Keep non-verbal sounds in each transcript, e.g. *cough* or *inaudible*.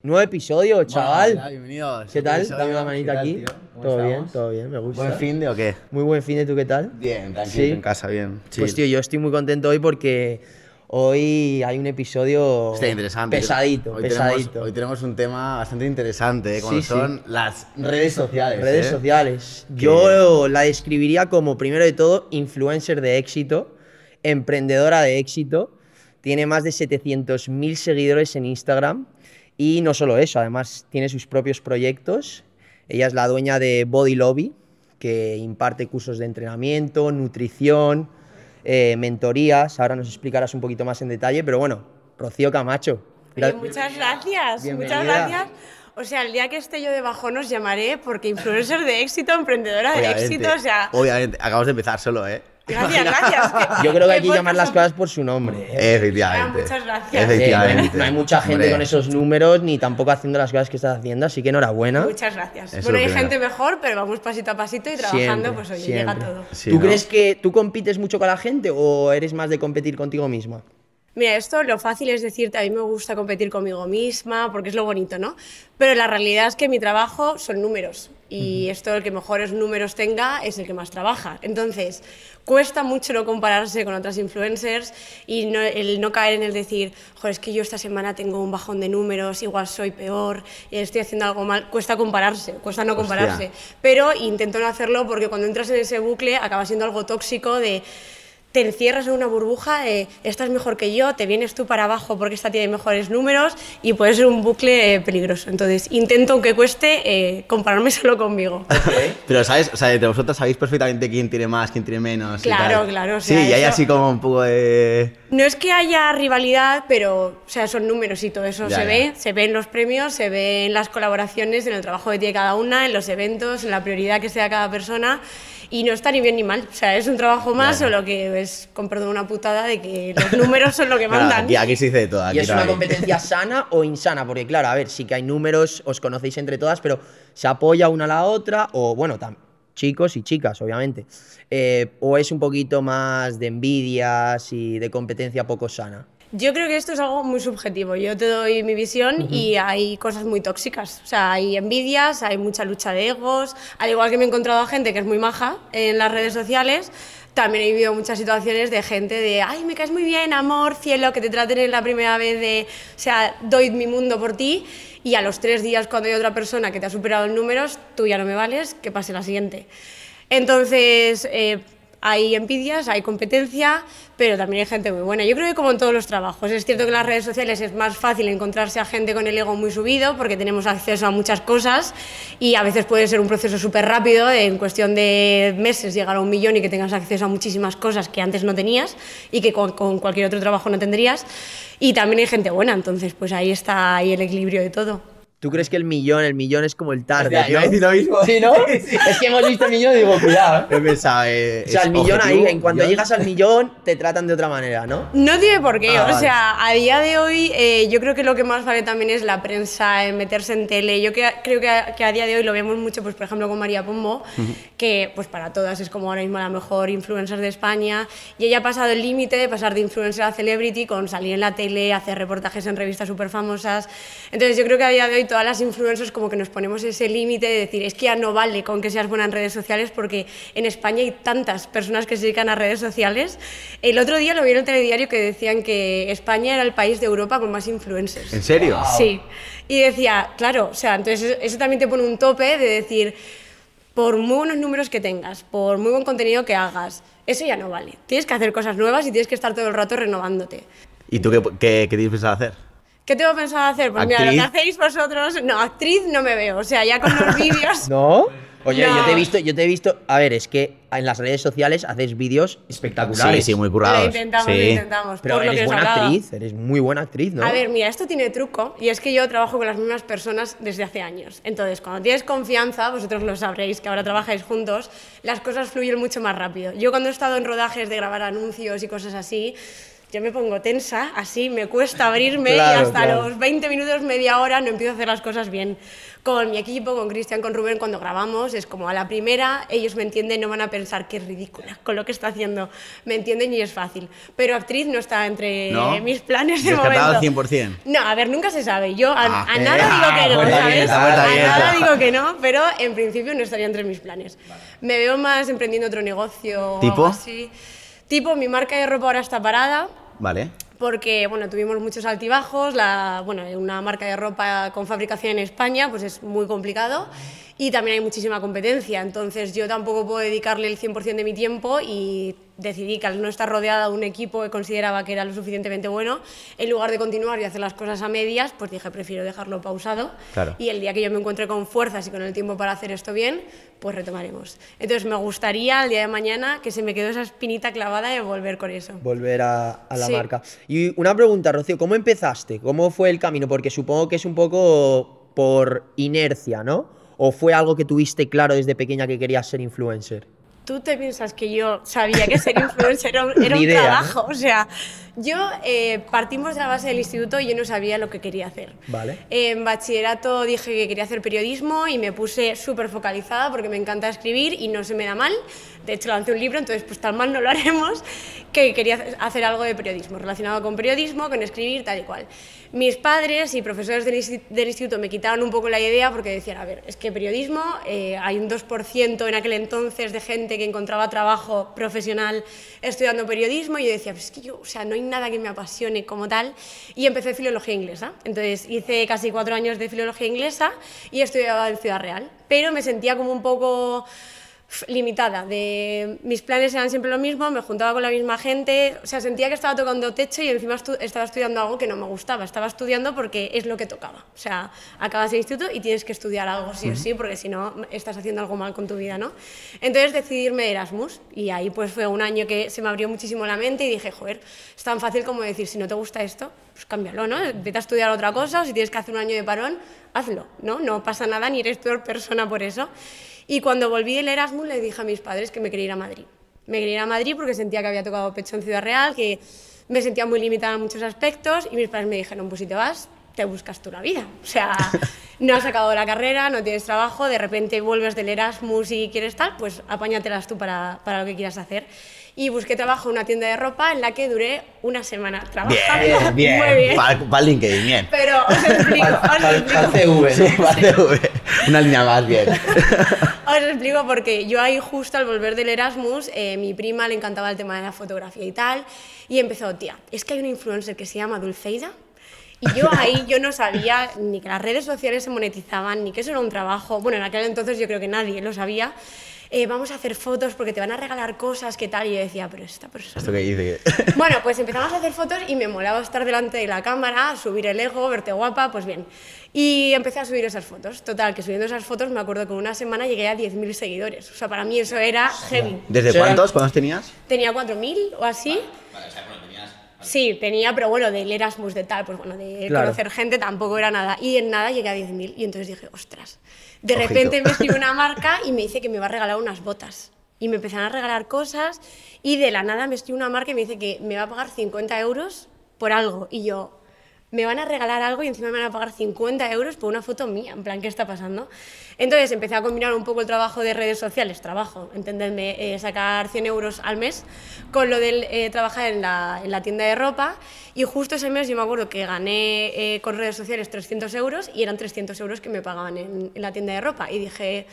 Nuevo episodio, chaval. Hola, bienvenidos. ¿Qué tal? Dame una manita ¿Qué tal, aquí. Todo bien, estamos? todo bien, me gusta. ¿Buen fin de o qué? Muy buen fin de tú, ¿qué tal? Bien, tranquilo. Sí. En casa, bien. Pues tío, yo estoy muy contento hoy porque hoy hay un episodio Está interesante. pesadito, hoy pesadito. Tenemos, hoy tenemos un tema bastante interesante, ¿eh? como Sí, sí. son las redes sociales. Redes ¿eh? sociales. Que- Yo la describiría como, primero de todo, influencer de éxito, emprendedora de éxito. Tiene más de 700.000 seguidores en Instagram. Y no solo eso, además tiene sus propios proyectos. Ella es la dueña de Body Lobby, que imparte cursos de entrenamiento, nutrición, eh, mentorías. Ahora nos explicarás un poquito más en detalle. Pero bueno, Rocío Camacho. Oye, muchas gracias, Bienvenida. muchas gracias. O sea, el día que esté yo de bajón os llamaré porque influencer de éxito, emprendedora de Obviamente, éxito, o sea, Obviamente, acabamos de empezar solo, ¿eh? Gracias, gracias. *laughs* Yo creo que hay que llamar las cosas por su nombre. ¿eh? Efectivamente. Ah, muchas gracias. Efectivamente. Eh, no, hay mucha gente Hombre, con esos números ni tampoco haciendo las cosas que estás haciendo, así que enhorabuena. Muchas gracias. Eso bueno, hay primero. gente mejor, pero vamos pasito a pasito y trabajando, Siempre, pues oye, siempre. llega todo. Sí, ¿Tú ¿no? crees que tú compites mucho con la gente o eres más de competir contigo misma? Mira, esto lo fácil es decirte, a mí me gusta competir conmigo misma, porque es lo bonito, ¿no? Pero la realidad es que mi trabajo son números. Y esto, el que mejores números tenga, es el que más trabaja. Entonces, cuesta mucho no compararse con otras influencers y no- el no caer en el decir, joder, es que yo esta semana tengo un bajón de números, igual soy peor, estoy haciendo algo mal. Cuesta compararse, cuesta no Hostia. compararse. Pero intento no hacerlo porque cuando entras en ese bucle acaba siendo algo tóxico de te encierras en una burbuja de estás mejor que yo, te vienes tú para abajo porque esta tiene mejores números y puede ser un bucle eh, peligroso. Entonces intento, aunque cueste, eh, compararme *laughs* solo conmigo. Pero, ¿sabes? O sea, entre vosotros sabéis perfectamente quién tiene más, quién tiene menos. y Claro, tal. claro, o sí, sea, y hay eso- así como un poco de. No es que haya rivalidad, pero o sea, son números y todo eso Ya, se ya. ve, se ve en los premios, se ve en las colaboraciones, en el trabajo que tiene cada una, en los eventos, en la prioridad que sea cada persona y no está ni bien ni mal. O sea, es un trabajo más, ya. solo que es, con perdón, una putada de que los números son lo que *laughs* mandan. aquí, aquí se dice de todo. ¿Y aquí es no una hay- competencia *laughs* sana o insana? Porque claro, a ver, sí que hay números, os conocéis entre todas, pero se apoya una a la otra, o bueno, chicos y chicas, obviamente. Eh, o es un poquito más de envidias y de competencia poco sana. Yo creo que esto es algo muy subjetivo. Yo te doy mi visión y hay cosas muy tóxicas. O sea, hay envidias, hay mucha lucha de egos. Al igual que me he encontrado a gente que es muy maja en las redes sociales, también he vivido muchas situaciones de gente de, ay, me caes muy bien, amor, cielo, que te traten en la primera vez de, o sea, doy mi mundo por ti. Y a los tres días, cuando hay otra persona que te ha superado en números, tú ya no me vales, que pase la siguiente. Entonces, eh, hay envidias, hay competencia, pero también hay gente muy buena. Yo creo que como en todos los trabajos, es cierto que en las redes sociales es más fácil encontrarse a gente con el ego muy subido porque tenemos acceso a muchas cosas y a veces puede ser un proceso súper rápido, en cuestión de meses llegar a un millón y que tengas acceso a muchísimas cosas que antes no tenías y que con, cualquier otro trabajo no tendrías. Y también hay gente buena, entonces pues ahí está ahí el equilibrio de todo. ¿Tú crees que el millón, el millón es como el target, iba a ¿no? lo mismo. Sí, ¿no? *laughs* Es que hemos visto el millón y digo, cuidado. ¿eh? He pensado, eh, O sea, el millón ahí, objetivo, en cuanto millón. llegas al millón, te tratan de otra manera, ¿no? No tiene por qué, Ah, o vale. sea, a día de hoy eh, yo creo que lo que más vale también es la prensa, en meterse en tele. Yo que- creo que a, que a día de hoy lo vemos mucho, pues por ejemplo con María Pombo, que pues para todas es como ahora mismo la mejor influencer de España y ella ha pasado el límite de pasar de influencer a celebrity con salir en la tele, hacer reportajes en revistas súper famosas. Entonces yo creo que a día de hoy todas las influencers como que nos ponemos ese límite de decir, es que ya no vale con que seas buena en redes sociales porque en España hay tantas personas que se dedican a redes sociales. El otro día lo vi en el telediario que decían que España era el país de Europa con más influencers. ¿En serio? Sí. Y decía, claro, o sea, entonces eso- también te pone un tope de decir, por muy buenos números que tengas, por muy buen contenido que hagas, eso ya no vale. Tienes que hacer cosas nuevas y tienes que estar todo el rato renovándote. ¿Y tú qué, qué, qué tienes pensado hacer? ¿Qué tengo pensado hacer? Pues mira, lo que hacéis vosotros, no, actriz no me veo, o sea, ya con los *laughs* vídeos... ¿No? Oye, No. yo te he visto, yo te he visto, a ver, es que en las redes sociales haces vídeos espectaculares. Sí, sí, muy Lo currados. intentamos, sí. lo intentamos. Pero por lo que eres buena actriz, eres muy buena actriz, ¿no? A ver, mira, esto tiene truco y es que yo trabajo con las mismas personas desde hace años. Entonces, cuando tienes confianza, vosotros lo sabréis, que ahora trabajáis juntos, las cosas fluyen mucho más rápido. Yo cuando he estado en rodajes de grabar anuncios y cosas así, yo me pongo tensa, así me cuesta abrirme *laughs* Claro, y hasta claro. los 20 minutos, media hora no empiezo a hacer las cosas bien. Con mi equipo, con Cristian, con Rubén, cuando grabamos, es como a la primera, ellos me entienden, no van a pensar que es ridícula con lo que está haciendo. Me entienden y es fácil. Pero actriz no está entre ¿No? mis planes de momento. al 100%. No, a ver, nunca se sabe. Yo a, Ah, a eh, nada digo que ah, no, ¿sabes? puerta a nada digo que no, pero en principio no estaría entre mis planes. Me veo más emprendiendo otro negocio o ¿Tipo? algo así. Tipo, mi marca de ropa ahora está parada. Vale. porque bueno, tuvimos muchos altibajos, la, bueno, una marca de ropa con fabricación en España pues es muy complicado. Y también hay muchísima competencia, entonces yo tampoco puedo dedicarle el 100% de mi tiempo y decidí que al no estar rodeada de un equipo que consideraba que era lo suficientemente bueno, en lugar de continuar y hacer las cosas a medias, pues dije prefiero dejarlo pausado Claro. y el día que yo me encuentre con fuerzas y con el tiempo para hacer esto bien, pues retomaremos. Entonces me gustaría el día de mañana que se me quedó esa espinita clavada de volver con eso. volver a, a la Sí. marca. Y una pregunta, Rocío, ¿cómo empezaste? ¿Cómo fue el camino? Porque supongo que es un poco por inercia, ¿no? ¿O fue algo que tuviste claro desde pequeña que querías ser influencer? ¿Tú te piensas que yo sabía que ser influencer era, un- era un trabajo? O sea, yo eh, partimos de la base del instituto y yo no sabía lo que quería hacer. Vale. En bachillerato dije que quería hacer periodismo y me puse súper focalizada porque me encanta escribir y no se me da mal. De hecho, lancé un libro, entonces pues tan mal no lo haremos, que quería hacer algo de periodismo, relacionado con periodismo, con escribir, tal y cual. Mis padres y profesores del, insti- del instituto me quitaban un poco la idea porque decían, a ver, es que periodismo, eh, hay un 2% en aquel entonces de gente que encontraba trabajo profesional estudiando periodismo y yo decía, pues es que yo, o sea, no hay nada que me apasione como tal y empecé filología inglesa. Entonces hice casi cuatro años de filología inglesa y estudiaba en Ciudad Real, pero me sentía como un poco limitada, de mis planes eran siempre lo mismo, me juntaba con la misma gente, o sea, sentía que estaba tocando techo y encima estu- estaba estudiando algo que no me gustaba, estaba estudiando porque es lo que tocaba, o sea, acabas el instituto y tienes que estudiar algo sí o sí, porque si no estás haciendo algo mal con tu vida, ¿no? Entonces decidí irme de Erasmus y ahí pues fue un año que se me abrió muchísimo la mente y dije, joder, es tan fácil como decir, si no te gusta esto, pues cámbialo, ¿no? Vete a estudiar otra cosa o si tienes que hacer un año de parón, hazlo, ¿no? No pasa nada ni eres peor persona por eso. Y cuando volví del Erasmus le dije a mis padres que me quería ir a Madrid. Me quería ir a Madrid porque sentía que había tocado pecho en Ciudad Real, que me sentía muy limitada en muchos aspectos y mis padres me dijeron, pues si te vas, te buscas tú la vida. O sea, *laughs* no has acabado la carrera, no tienes trabajo, de repente vuelves del Erasmus y quieres tal, pues apáñatelas tú para, para lo que quieras hacer. Y busqué trabajo en una tienda de ropa en la que duré una semana trabajando. Bien, *laughs* bien. Muy bien. Para, para LinkedIn, bien. Pero *laughs* os explico, explico. CV, Sí, para CV. Una línea más, bien. *laughs* Os explico porque yo ahí justo al volver del Erasmus, eh, mi prima le encantaba el tema de la fotografía y tal, y empezó, tía, es que hay una influencer que se llama Dulceida, y yo ahí yo no sabía ni que las redes sociales se monetizaban, ni que eso era un trabajo, bueno, en aquel entonces yo creo que nadie lo sabía, eh, vamos a hacer fotos porque te van a regalar cosas, ¿qué tal? Y yo decía, pero esta persona... Esto que dice. *laughs* Bueno, pues empezamos a hacer fotos y me molaba estar delante de la cámara, subir el ego, verte guapa, pues bien. Y empecé a subir esas fotos. Total, que subiendo esas fotos me acuerdo que en una semana llegué a 10.000 seguidores. O sea, para mí eso era heavy. ¿Desde cuántos? ¿Cuántos tenías? Tenía 4.000 o así. Sí, tenía, pero bueno, del Erasmus, de tal, pues bueno, de Claro. conocer gente tampoco era nada. Y en nada llegué a 10.000 y entonces dije, ostras. De Ojito. repente me escribió una *laughs* marca y me dice que me va a regalar unas botas. Y me empezaron a regalar cosas y de la nada me escribe una marca y me dice que me va a pagar 50 euros por algo. Y yo, me van a regalar algo y encima me van a pagar 50 euros por una foto mía. En plan, ¿qué está pasando? Entonces empecé a combinar un poco el trabajo de redes sociales, trabajo, entendedme, eh, sacar 100 euros al mes, con lo del eh, trabajar en la, en la tienda de ropa. Y justo ese mes yo me acuerdo que gané eh, con redes sociales 300 euros y eran 300 euros que me pagaban en la tienda de ropa. Y dije,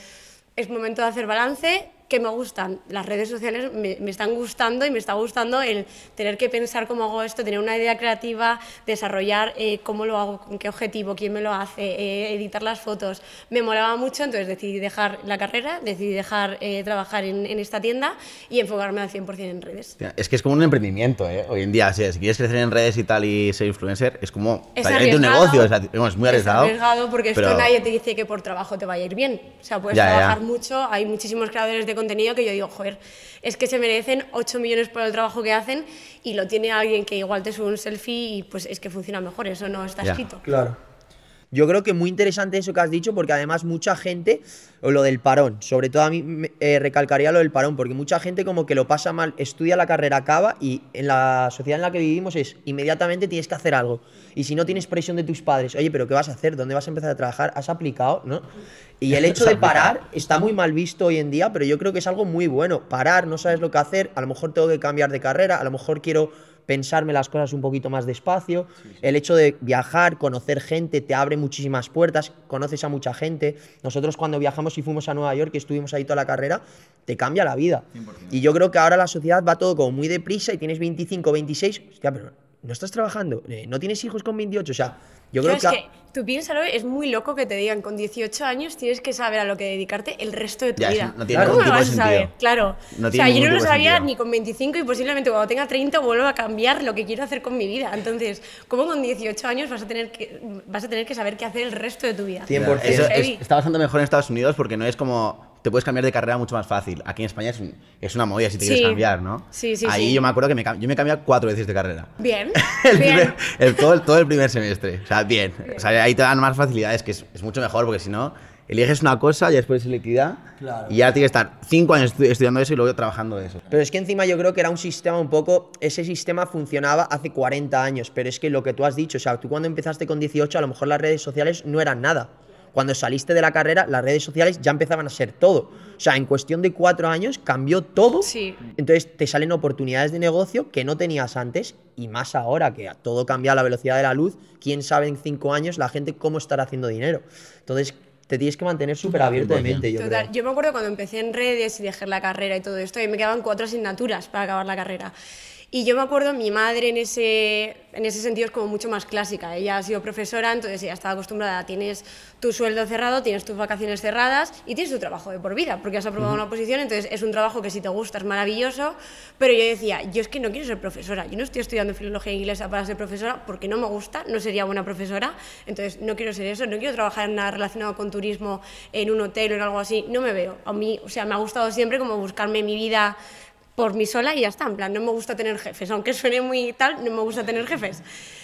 es momento de hacer balance, que me gustan. Las redes sociales me, me están gustando y me está gustando el tener que pensar cómo hago esto, tener una idea creativa, desarrollar eh, cómo lo hago, con qué objetivo, quién me lo hace, eh, editar las fotos. Me molaba mucho, entonces decidí dejar la carrera, decidí dejar eh, trabajar en, en esta tienda y enfocarme al 100% en redes. Es que es como un emprendimiento, ¿eh? Hoy en día, si, si quieres crecer en redes y tal y ser influencer, es como Es un negocio. Es, muy arriesgado. Es arriesgado porque pero- esto nadie te dice que por trabajo te vaya a ir bien. O sea, puedes Ya, ya. trabajar mucho, hay muchísimos creadores de contenido que yo digo, joder, es que se merecen 8 millones por el trabajo que hacen y lo tiene alguien que igual te sube un selfie y pues es que funciona mejor, eso no está escrito. Claro. Yo creo que muy interesante eso que has dicho, porque además mucha gente, o lo del parón, sobre todo a mí me- eh, recalcaría lo del parón, porque mucha gente como que lo pasa mal, estudia la carrera, acaba y en la sociedad en la que vivimos es inmediatamente tienes que hacer algo. Y si no tienes presión de tus padres, oye, pero ¿qué vas a hacer? ¿Dónde vas a empezar a trabajar? ¿Has aplicado? ¿No? Y el *laughs* hecho de parar está muy mal visto hoy en día, pero yo creo que es algo muy bueno. Parar, no sabes lo que hacer, a lo mejor tengo que cambiar de carrera, a lo mejor quiero pensarme las cosas un poquito más despacio. El hecho de viajar, conocer gente, te abre muchísimas puertas, conoces a mucha gente. Nosotros cuando viajamos y fuimos a Nueva York, que estuvimos ahí toda la carrera, te cambia la vida. Y yo creo que ahora la sociedad va todo como muy deprisa y tienes 25, 26, hostia, pero no estás trabajando, eh, no tienes hijos con 28, o sea, yo creo que... es que tú piénsalo, es muy loco que te digan con 18 años tienes que saber a lo que dedicarte el resto de tu Ya, vida. no tiene ¿Cómo ningún lo vas a saber? sentido. Claro. No o sea, yo no lo sabía sentido. ni con 25 y posiblemente cuando tenga 30 vuelva a cambiar lo que quiero hacer con mi vida. Entonces, ¿cómo con 18 años vas a tener que, vas a tener que saber qué hacer el resto de tu vida? 100%. Eso es- está bastante mejor en Estados Unidos porque no es como. Te puedes cambiar de carrera mucho más fácil. Aquí en España es, un- es una movida si te Sí. quieres cambiar, ¿no? Sí, sí, Ahí sí. yo me acuerdo que me, yo me he cambiado cuatro veces de carrera. Bien, *laughs* El bien. primer- el- todo, el, todo el primer semestre. O sea, bien. O sea, ahí te dan más facilidades, que es, es mucho mejor, porque si no, eliges una cosa y después selectividad. Claro. Y ya tienes que estar cinco años estu- estudiando eso y luego trabajando de eso. Pero es que encima yo creo que era un sistema un poco, ese sistema funcionaba hace 40 años, pero es que lo que tú has dicho, o sea, tú cuando empezaste con 18 a lo mejor las redes sociales no eran nada. Cuando saliste de la carrera, las redes sociales ya empezaban a ser todo. O sea, en cuestión de cuatro años cambió todo. Sí. Entonces te salen oportunidades de negocio que no tenías antes y más ahora que todo cambia a la velocidad de la luz. Quién sabe en cinco años la gente cómo estará haciendo dinero. Entonces te tienes que mantener súper abierto de 100%. mente, yo Total, creo. yo me acuerdo cuando empecé en redes y dejé la carrera y todo esto, y me quedaban cuatro asignaturas para acabar la carrera. Y yo me acuerdo, mi madre en ese, en ese sentido es como mucho más clásica. Ella ha sido profesora, entonces ella estaba acostumbrada tienes tu sueldo cerrado, tienes tus vacaciones cerradas y tienes tu trabajo de por vida, porque has aprobado una posición, entonces es un trabajo que si te gusta es maravilloso. Pero yo decía, yo es que no quiero ser profesora, yo no estoy estudiando filología inglesa para ser profesora porque no me gusta, no sería buena profesora, entonces no quiero ser eso, no quiero trabajar en nada relacionado con turismo, en un hotel o en algo así, no me veo. A mí, o sea, me ha gustado siempre como buscarme mi vida por mí sola y ya está. En plan, no me gusta tener jefes, aunque suene muy tal, no me gusta tener jefes.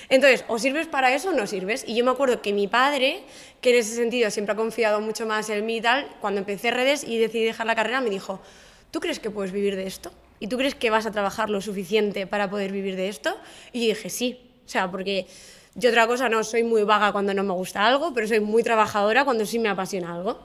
Entonces, o sirves para eso o no sirves. Y yo me acuerdo que mi padre, que en ese sentido siempre ha confiado mucho más en mí y tal, cuando empecé redes y decidí dejar la carrera, me dijo, ¿tú crees que puedes vivir de esto? ¿Y tú crees que vas a trabajar lo suficiente para poder vivir de esto? Y dije, sí. O sea, porque yo otra cosa no soy muy vaga cuando no me gusta algo, pero soy muy trabajadora cuando sí me apasiona algo.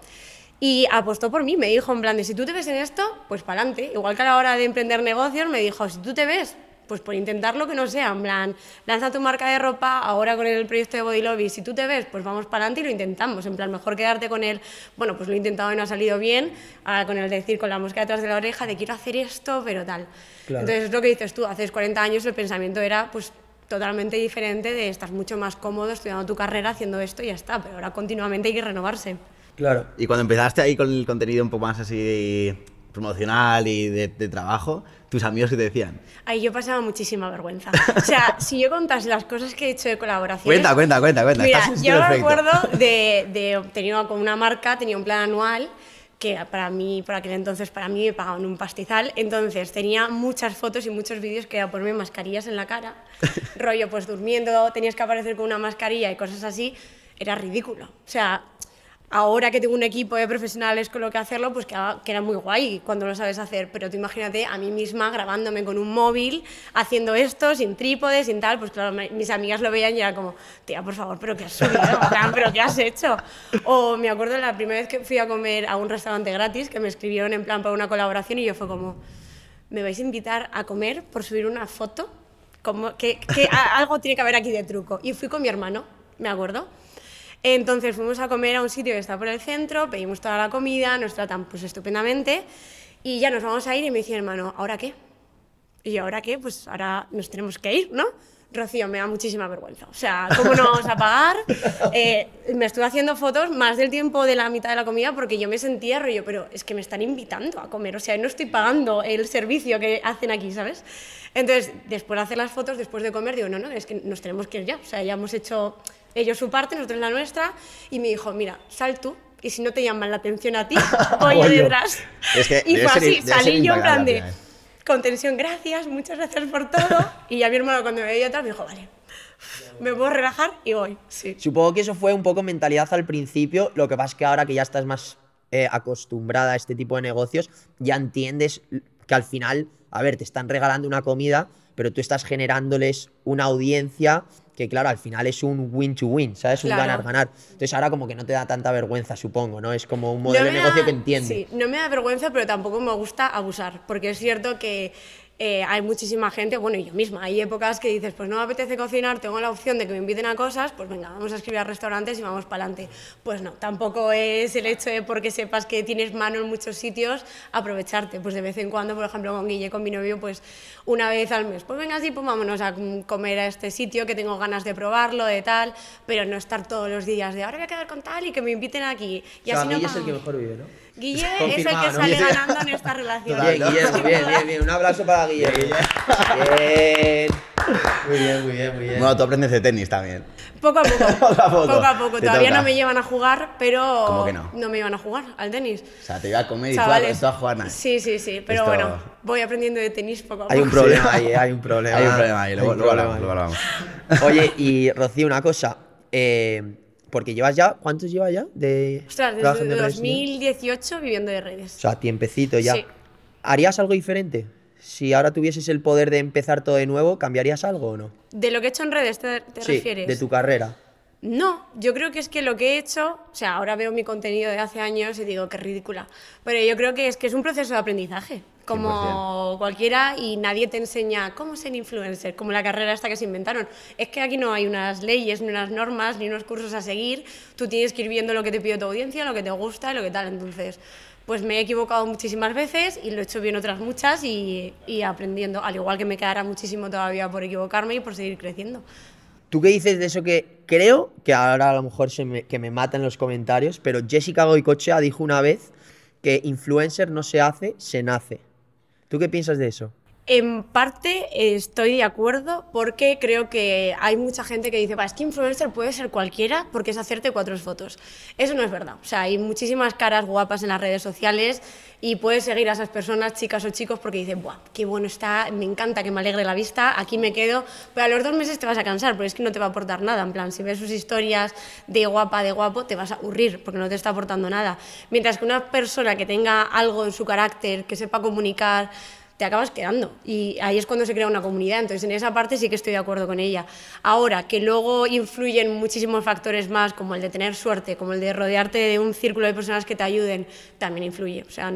Y apostó por mí, me dijo en plan de si tú te ves en esto, pues para adelante. Igual que a la hora de emprender negocios, me dijo, si tú te ves, pues por intentarlo que no sea, en plan, lanza tu marca de ropa, ahora con el proyecto de Body Lobby, si tú te ves, pues vamos para adelante y lo intentamos. En plan, mejor quedarte con el, bueno, pues lo he intentado y no ha salido bien, ahora con el decir con la mosca detrás de la oreja de quiero hacer esto, pero tal. Claro. Entonces es lo que dices tú, hace 40 años el pensamiento era pues totalmente diferente de estar mucho más cómodo estudiando tu carrera, haciendo esto y ya está, pero ahora continuamente hay que renovarse. Claro. Y cuando empezaste ahí con el contenido un poco más así promocional y de, de trabajo, tus amigos que te decían. Ahí yo pasaba muchísima vergüenza. O sea, *laughs* si yo contase las cosas que he hecho de colaboraciones... Cuenta, cuenta, cuenta, cuenta. Mira, estás yo me acuerdo de, de tenía con una marca, tenía un plan anual que para mí, por aquel entonces, para mí me pagaban un pastizal. Entonces tenía muchas fotos y muchos vídeos que era ponerme mascarillas en la cara, *laughs* rollo pues durmiendo, tenías que aparecer con una mascarilla y cosas así. Era ridículo. O sea, ahora que tengo un equipo de profesionales con lo que hacerlo, pues queda, queda muy guay cuando lo sabes hacer. Pero tú imagínate a mí misma grabándome con un móvil, haciendo esto, sin trípode, sin tal, pues claro, mis amigas lo veían y era como, tía, por favor, ¿pero qué has subido? ¿Pero qué has hecho? O me acuerdo la primera vez que fui a comer a un restaurante gratis, que me escribieron en plan para una colaboración y yo fue como, ¿me vais a invitar a comer por subir una foto? Como que, que algo tiene que haber aquí de truco. Y fui con mi hermano, me acuerdo. Entonces fuimos a comer a un sitio que está por el centro, pedimos toda la comida, nos tratan pues estupendamente y ya nos vamos a ir y me dice hermano, ¿ahora qué? Y yo, ¿ahora qué? Pues ahora nos tenemos que ir, ¿no? Rocío, me da muchísima vergüenza. O sea, ¿cómo no vamos a pagar? *laughs* Eh, me estuve haciendo fotos más del tiempo de la mitad de la comida porque yo me sentía rollo, pero es que me están invitando a comer. O sea, no estoy pagando el servicio que hacen aquí, ¿sabes? Entonces, después de hacer las fotos, después de comer, digo, no, no, es que nos tenemos que ir ya. O sea, ya hemos hecho ellos su parte, nosotros la nuestra. Y me dijo, mira, sal tú. Y si no te llaman la atención a ti, *laughs* voy yo detrás. Es que y fue ser- así, salí yo en plan de final. con tensión, gracias, muchas gracias por todo. *laughs* Y ya mi hermano cuando me veía atrás me dijo, vale, me puedo relajar y voy, sí. Supongo que eso fue un poco mentalidad al principio, lo que pasa es que ahora que ya estás más eh, acostumbrada a este tipo de negocios, ya entiendes que al final, a ver, te están regalando una comida, pero tú estás generándoles una audiencia que claro, al final es un win to win, ¿sabes? Un Claro. ganar-ganar. Entonces ahora como que no te da tanta vergüenza, supongo, ¿no? Es como un modelo No de negocio da- que entiende. Sí, no me da vergüenza, pero tampoco me gusta abusar, porque es cierto que eh, hay muchísima gente, bueno, y yo misma, hay épocas que dices, pues no me apetece cocinar, tengo la opción de que me inviten a cosas, pues venga, vamos a escribir a restaurantes y vamos para adelante. Pues no, tampoco es el hecho de porque sepas que tienes mano en muchos sitios, aprovecharte. Pues de vez en cuando, por ejemplo, con Guille, con mi novio, pues una vez al mes, pues venga, sí, pues vámonos a comer a este sitio que tengo ganas de probarlo, de tal, pero no estar todos los días de ahora voy a quedar con tal y que me inviten aquí. Y O sea, así no es el que mejor vive, ¿no? Guille es el que ¿no? sale Guille. ganando en esta relación. Bien, Guillermo, bien, bien, bien. Un aplauso para Guillermo. Bien. Muy bien, muy bien, muy bien. Bueno, tú aprendes de tenis también. Poco a poco. *laughs* Poco a poco. Poco a poco. Te Todavía toca. no me llevan a jugar, pero. ¿Cómo que no? me iban a jugar al tenis. O sea, te iba a comer y tú a, Chavales. jugar nada. Sí, sí, sí. Pero Esto- bueno, voy aprendiendo de tenis poco a poco. Hay un problema ahí, eh, hay un problema. Hay un problema ahí, luego, luego hablamos. Oye, y Rocío, una cosa. eh, porque llevas ya, ¿cuántos llevas ya de Ostras, desde sociales? 2018 viviendo de redes. O sea, tiempecito ya. Sí. ¿Harías algo diferente? Si ahora tuvieses el poder de empezar todo de nuevo, ¿cambiarías algo o no? ¿De lo que he hecho en redes te, te sí, refieres? de tu carrera. No, yo creo que es que lo que he hecho, o sea, ahora veo mi contenido de hace años y digo que ridícula, pero yo creo que es que es un proceso de aprendizaje, como cualquiera y nadie te enseña cómo ser influencer, como la carrera esta que se inventaron. Es que aquí no hay unas leyes, ni unas normas, ni unos cursos a seguir, tú tienes que ir viendo lo que te pide tu audiencia, lo que te gusta y lo que tal, entonces... Pues me he equivocado muchísimas veces y lo he hecho bien otras muchas y, y aprendiendo, al igual que me quedará muchísimo todavía por equivocarme y por seguir creciendo. ¿Tú qué dices de eso que creo que ahora a lo mejor se me, que me mata en los comentarios, pero Jessica Goicochea dijo una vez que influencer no se hace, se nace. ¿Tú qué piensas de eso? En parte estoy de acuerdo porque creo que hay mucha gente que dice, "Va, es que influencer puede ser cualquiera porque es hacerte cuatro fotos. Eso no es verdad. O sea, hay muchísimas caras guapas en las redes sociales y puedes seguir a esas personas, chicas o chicos, porque dicen, Buah, qué bueno está, me encanta que me alegre la vista, aquí me quedo. Pero a los dos meses te vas a cansar porque es que no te va a aportar nada. En plan, si ves sus historias de guapa, de guapo, te vas a aburrir porque no te está aportando nada. Mientras que una persona que tenga algo en su carácter, que sepa comunicar, te acabas quedando. Y ahí es cuando se crea una comunidad. Entonces, en esa parte sí que estoy de acuerdo con ella. Ahora, que luego influyen muchísimos factores más, como el de tener suerte, como el de rodearte de un círculo de personas que te ayuden, también influye. O sea,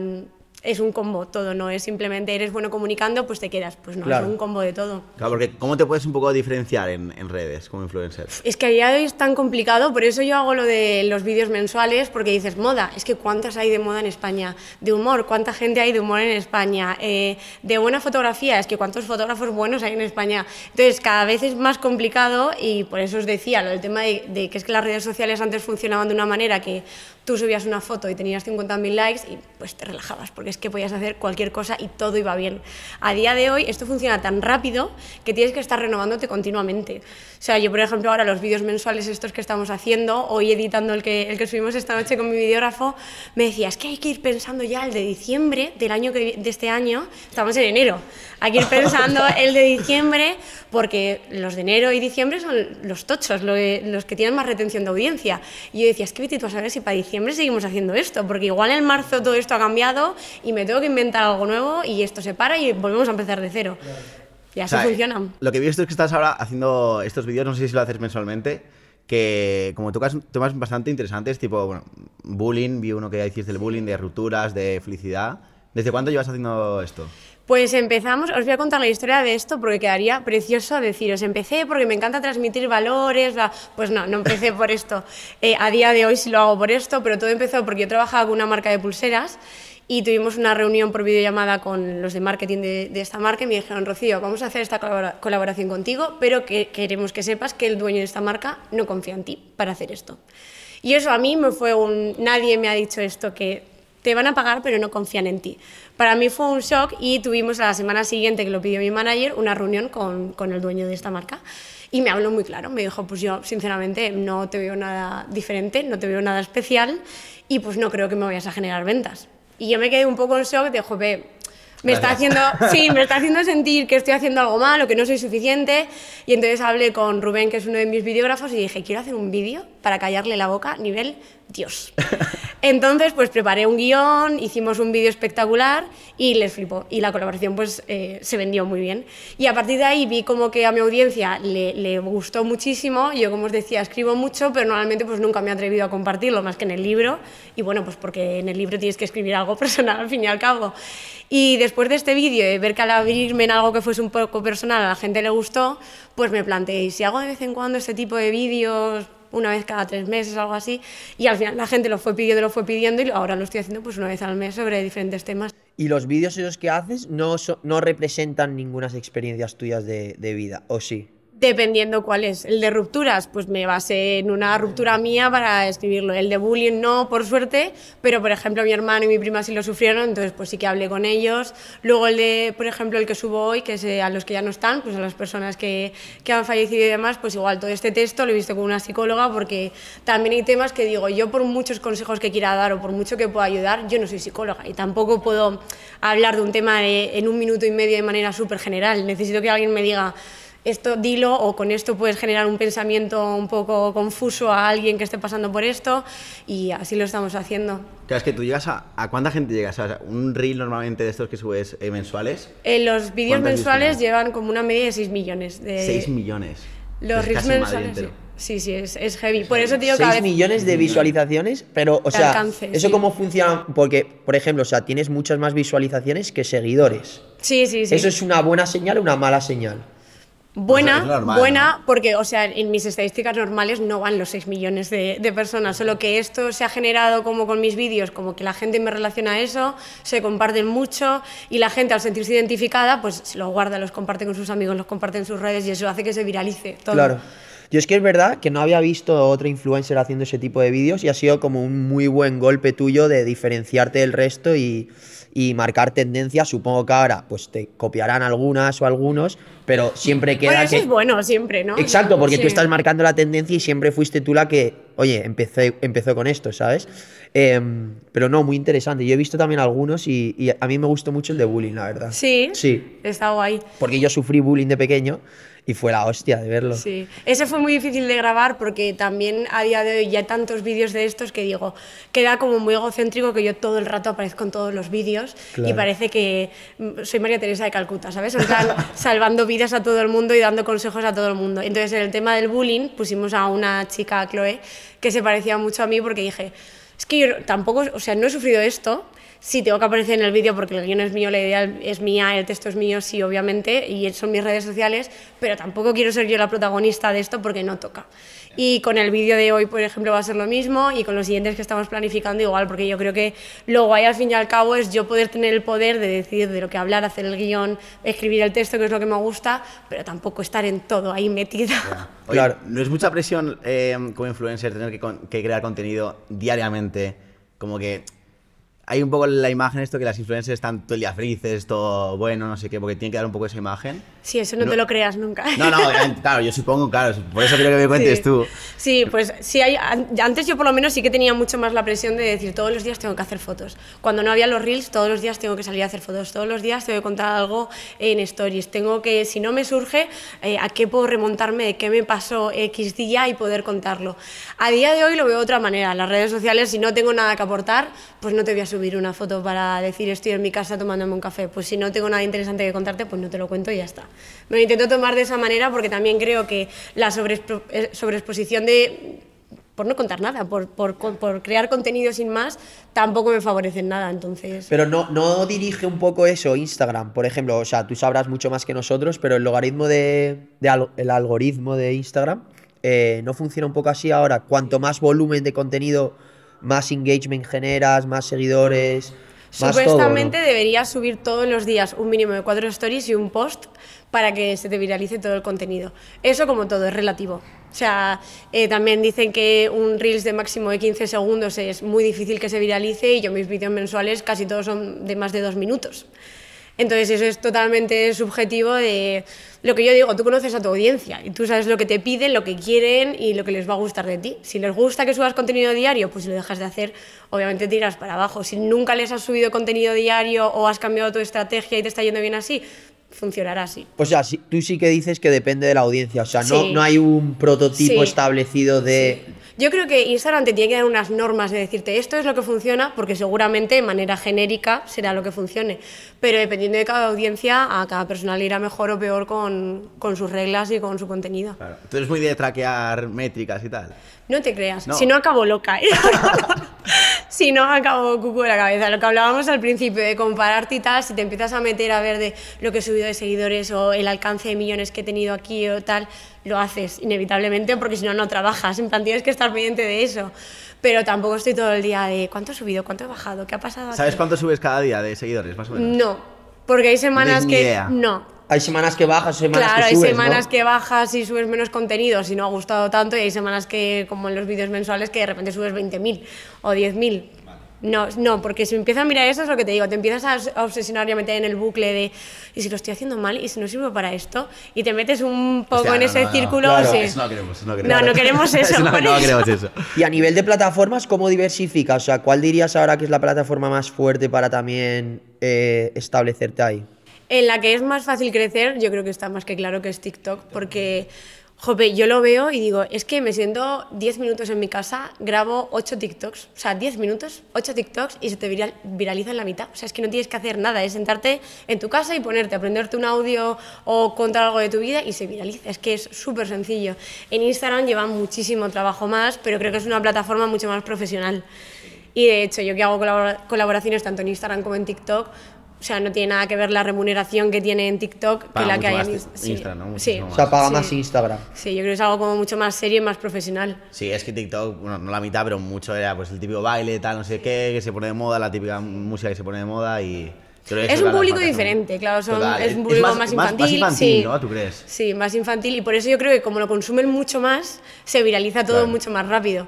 es un combo todo, no es simplemente eres bueno comunicando, pues te quedas. Pues no, Claro. es un combo de todo. Claro, porque ¿cómo te puedes un poco diferenciar en, en redes como influencer? Es que a día de hoy es tan complicado, por eso yo hago lo de los vídeos mensuales, porque dices, moda, es que cuántas hay de moda en España, de humor, cuánta gente hay de humor en España, Eh, de buena fotografía, es que cuántos fotógrafos buenos hay en España. Entonces, cada vez es más complicado y por eso os decía, lo del tema de, de que es que las redes sociales antes funcionaban de una manera que tú subías una foto y tenías 50.000 likes y pues te relajabas, porque es que podías hacer cualquier cosa y todo iba bien. A día de hoy esto funciona tan rápido que tienes que estar renovándote continuamente. O sea, yo por ejemplo ahora los vídeos mensuales estos que estamos haciendo, hoy editando el que, el que subimos esta noche con mi videógrafo, me decía, es que hay que ir pensando ya el de diciembre del año que, de este año, estamos en enero, hay que ir pensando *laughs* el de diciembre porque los de enero y diciembre son los tochos, lo- los que tienen más retención de audiencia. Y yo decía, es que vete tú a saber si para diciembre seguimos haciendo esto, porque igual en marzo todo esto ha cambiado y me tengo que inventar algo nuevo y esto se para y volvemos a empezar de cero. Y así O sea, funciona. Lo que he visto es que estás ahora haciendo estos vídeos, no sé si lo haces mensualmente, que como tocas temas bastante interesantes, tipo, bueno, bullying, vi uno que hiciste del bullying, de rupturas, de felicidad. ¿Desde cuándo llevas haciendo esto? Pues empezamos, os voy a contar la historia de esto porque quedaría precioso deciros, empecé porque me encanta transmitir valores, pues no, no empecé por esto. Eh, a día de hoy sí lo hago por esto, pero todo empezó porque yo trabajaba con una marca de pulseras y tuvimos una reunión por videollamada con los de marketing de, esta marca y me dijeron, Rocío, vamos a hacer esta colabora- colaboración contigo, pero que queremos que sepas que el dueño de esta marca no confía en ti para hacer esto. Y eso a mí me fue un... Nadie me ha dicho esto, que te van a pagar pero no confían en ti. Para mí fue un shock y tuvimos a la semana siguiente, que lo pidió mi manager, una reunión con, con el dueño de esta marca. Y me habló muy claro, me dijo, pues yo sinceramente no te veo nada diferente, no te veo nada especial y pues no creo que me vayas a generar ventas. Y yo me quedé un poco en shock de, joder, me está haciendo, *laughs* sí, me está haciendo sentir que estoy haciendo algo mal o que no soy suficiente. Y entonces hablé con Rubén, que es uno de mis videógrafos, y dije, quiero hacer un vídeo para callarle la boca nivel Dios. Entonces, pues preparé un guion, hicimos un vídeo espectacular y les flipó. Y la colaboración, pues, eh, se vendió muy bien. Y a partir de ahí vi como que a mi audiencia le, gustó muchísimo. Yo, como os decía, escribo mucho, pero normalmente pues nunca me he atrevido a compartirlo más que en el libro. Y bueno, pues porque en el libro tienes que escribir algo *laughs* personal al fin y al cabo. Y después de este vídeo y ver que al abrirme en algo que fuese un poco personal a la gente le gustó, pues me planteé, si hago de vez en cuando este tipo de vídeos, una vez cada tres meses, algo así, y al final la gente lo fue pidiendo, lo fue pidiendo, y ahora lo estoy haciendo pues una vez al mes sobre diferentes temas. ¿Y los vídeos esos que haces no, no representan ninguna experiencias tuyas de, de vida, o sí? Dependiendo cuál es. El de rupturas, pues me basé en una ruptura mía para escribirlo. El de bullying no, por suerte, pero por ejemplo mi hermano y mi prima sí lo sufrieron, entonces pues sí que hablé con ellos. Luego el de, por ejemplo, el que subo hoy, que es eh, a los que ya no están, pues a las personas que, que han fallecido y demás, pues igual todo este texto lo he visto con una psicóloga porque también hay temas que digo, yo por muchos consejos que quiera dar o por mucho que pueda ayudar, yo no soy psicóloga y tampoco puedo hablar de un tema en un minuto y medio de manera súper general. Necesito que alguien me diga esto dilo o con esto puedes generar un pensamiento un poco confuso a alguien que esté pasando por esto y así lo estamos haciendo. Claro, es que tú llegas a... ¿A cuánta gente llegas? a un reel normalmente de estos que subes eh, mensuales. Eh, los vídeos mensuales llevan como una media de 6 millones. De... 6 millones. Los reels mensuales... Sí. Sí, es, es, heavy. Por eso que 6 millones de visualizaciones, pero, o sea, ¿eso cómo funciona? Porque, por ejemplo, o sea, tienes muchas más visualizaciones que seguidores. Sí, sí, sí. ¿Eso es una buena señal o una mala señal? Buena, buena, porque, o sea, en mis estadísticas normales no van los 6 millones de, personas, solo que esto se ha generado como con mis vídeos, como que la gente me relaciona a eso, se comparten mucho y la gente al sentirse identificada, pues lo guarda, los comparte con sus amigos, los comparte en sus redes y eso hace que se viralice todo. Claro. Yo es que es verdad que no había visto otro influencer haciendo ese tipo de vídeos y ha sido como un muy buen golpe tuyo de diferenciarte del resto y y marcar tendencias. Supongo que ahora pues te copiarán algunas o algunos, pero siempre queda bueno, eso que... es bueno siempre, ¿no? Exacto, porque tú estás marcando la tendencia y siempre fuiste tú la que, oye, empecé, empezó con esto, ¿sabes? Em, pero no, muy interesante. Yo he visto también algunos y, y, a mí me gustó mucho el de bullying, la verdad. Sí. Sí. Está guay. Porque yo sufrí bullying de pequeño y fue la hostia de verlo. Sí, ese fue muy difícil de grabar porque también a día de hoy ya hay tantos vídeos de estos que digo, queda como muy egocéntrico que yo todo el rato aparezco en todos los vídeos y parece que mm, soy María Teresa de Calcuta, ¿sabes? En plan, *laughs* salvando vidas a todo el mundo y dando consejos a todo el mundo. Entonces, en el tema del bullying pusimos a una chica, Chloe, que se parecía mucho a mí porque dije, es que yo tampoco, o sea, no he sufrido esto, sí tengo que aparecer en el vídeo porque el guion es mío, la idea es mía, el texto es mío, sí, obviamente, y son mis redes sociales, pero tampoco quiero ser yo la protagonista de esto porque no toca. Y con el vídeo de hoy, por ejemplo, va a ser lo mismo y con los siguientes que estamos planificando igual, porque yo creo que lo guay al fin y al cabo es yo poder tener el poder de decidir de lo que hablar, hacer el guion, escribir el texto, que es lo que me gusta, pero tampoco estar en todo ahí metida. *laughs* claro, no es mucha presión eh, como influencer tener que, que crear contenido diariamente, como que hay un poco la imagen esto que las influencers están todo el día todo bueno, no sé qué, porque tiene que dar un poco esa imagen. Sí, eso no, te lo creas nunca. No, no, *laughs* claro, yo supongo, claro, por eso quiero que me cuentes tú. Sí, pues sí, hay, antes yo por lo menos sí que tenía mucho más la presión de decir todos los días tengo que hacer fotos. Cuando no había los reels, todos los días tengo que salir a hacer fotos, todos los días tengo que contar algo en stories, tengo que, si no me surge, eh, a qué puedo remontarme, de qué me pasó X día y poder contarlo. A día de hoy lo veo de otra manera, las redes sociales, si no tengo nada que aportar, pues no te voy a subir una foto para decir estoy en mi casa tomándome un café, pues si no tengo nada interesante que contarte, pues no te lo cuento y ya está. Me lo intento tomar de esa manera porque también creo que la eh, sobreexposición de por no contar nada, por, por, por, crear contenido sin más, tampoco me favorecen nada, entonces... Pero no, no dirige un poco eso Instagram, por ejemplo, o sea, tú sabrás mucho más que nosotros, pero el logaritmo de, el algoritmo de Instagram eh, no funciona un poco así ahora, cuanto más volumen de contenido, más engagement generas, más seguidores... Supuestamente deberías subir todos los días un mínimo de cuatro stories y un post para que se te viralice todo el contenido. Eso como todo es relativo. O sea, eh, también dicen que un Reels de máximo de 15 segundos es muy difícil que se viralice y yo mis vídeos mensuales casi todos son de más de dos minutos. Entonces eso es totalmente subjetivo de lo que yo digo, tú conoces a tu audiencia y tú sabes lo que te piden, lo que quieren y lo que les va a gustar de ti. Si les gusta que subas contenido diario, pues si lo dejas de hacer, obviamente tiras para abajo. Si nunca les has subido contenido diario o has cambiado tu estrategia y te está yendo bien así, funcionará así. O sea, sí- tú sí que dices que depende de la audiencia. O sea, no, Sí. no hay un prototipo Sí. establecido de. Yo creo que Instagram te tiene que dar unas normas de decirte esto es lo que funciona, porque seguramente de manera genérica será lo que funcione. Pero dependiendo de cada audiencia, a cada persona le irá mejor o peor con, con sus reglas y con su contenido. Claro. Tú eres muy de traquear métricas y tal. No te creas, No. si no acabo loca. ¿eh? *laughs* si no acabo cucu de la cabeza. Lo que hablábamos al principio de compararte y tal, si te empiezas a meter a ver de lo que he subido de seguidores o el alcance de millones que he tenido aquí o tal, lo haces inevitablemente porque si no, no trabajas. En plan, tienes que estar pendiente de eso. Pero tampoco estoy todo el día de cuánto he subido, cuánto he bajado, qué ha pasado. aquí?". ¿Sabes cuánto subes cada día de seguidores, más o menos? No, porque hay semanas que. idea. No, Hay semanas que bajas, semanas Claro, que subes. hay semanas ¿no? que bajas y subes menos contenido si no ha gustado tanto y hay semanas que, como en los vídeos mensuales, que de repente subes 20.000 o 10.000. No, no, porque si empiezas a mirar eso es lo que te digo, te empiezas a, obsesionar y a meter en el bucle de ¿y si lo estoy haciendo mal? ¿y si no sirvo para esto? Y te metes un poco en no, ese no, no. círculo. Claro, sí. Eso no queremos, eso no queremos. No, no queremos *laughs* eso, no, no eso. queremos eso. Y a nivel de plataformas, ¿cómo diversifica? O sea, ¿cuál dirías ahora que es la plataforma más fuerte para también eh, establecerte ahí? En la que es más fácil crecer, yo creo que está más que claro que es TikTok, porque, jope, yo lo veo y digo, es que me siento 10 minutos en mi casa, grabo 8 TikToks, o sea, 10 minutos, 8 TikToks y se te viral- viraliza en la mitad. O sea, es que no tienes que hacer nada, es sentarte en tu casa y ponerte, aprenderte un audio o contar algo de tu vida y se viraliza. Es que es súper sencillo. En Instagram lleva muchísimo trabajo más, pero creo que es una plataforma mucho más profesional. Y de hecho, yo que hago colabora- colaboraciones tanto en Instagram como en TikTok, o sea, no tiene nada que ver la remuneración que tiene en TikTok que Paga la mucho que hay más en ti- Inst- sí. Instagram, ¿no? Sí. O sea, paga Sí. más Instagram. Sí, yo creo que es algo como mucho más serio y más profesional. Sí, es que TikTok, bueno, no la mitad, pero mucho era pues el típico baile, tal, no sé qué, que se pone de moda, la típica música que se pone de moda y... creo que Es eso un público marcas, ¿no? diferente, claro, son- Total, es un público más, infantil. Más, infantil, sí. ¿no? ¿Tú crees? Sí, más infantil y por eso yo creo que como lo consumen mucho más, se viraliza todo Claro. mucho más rápido.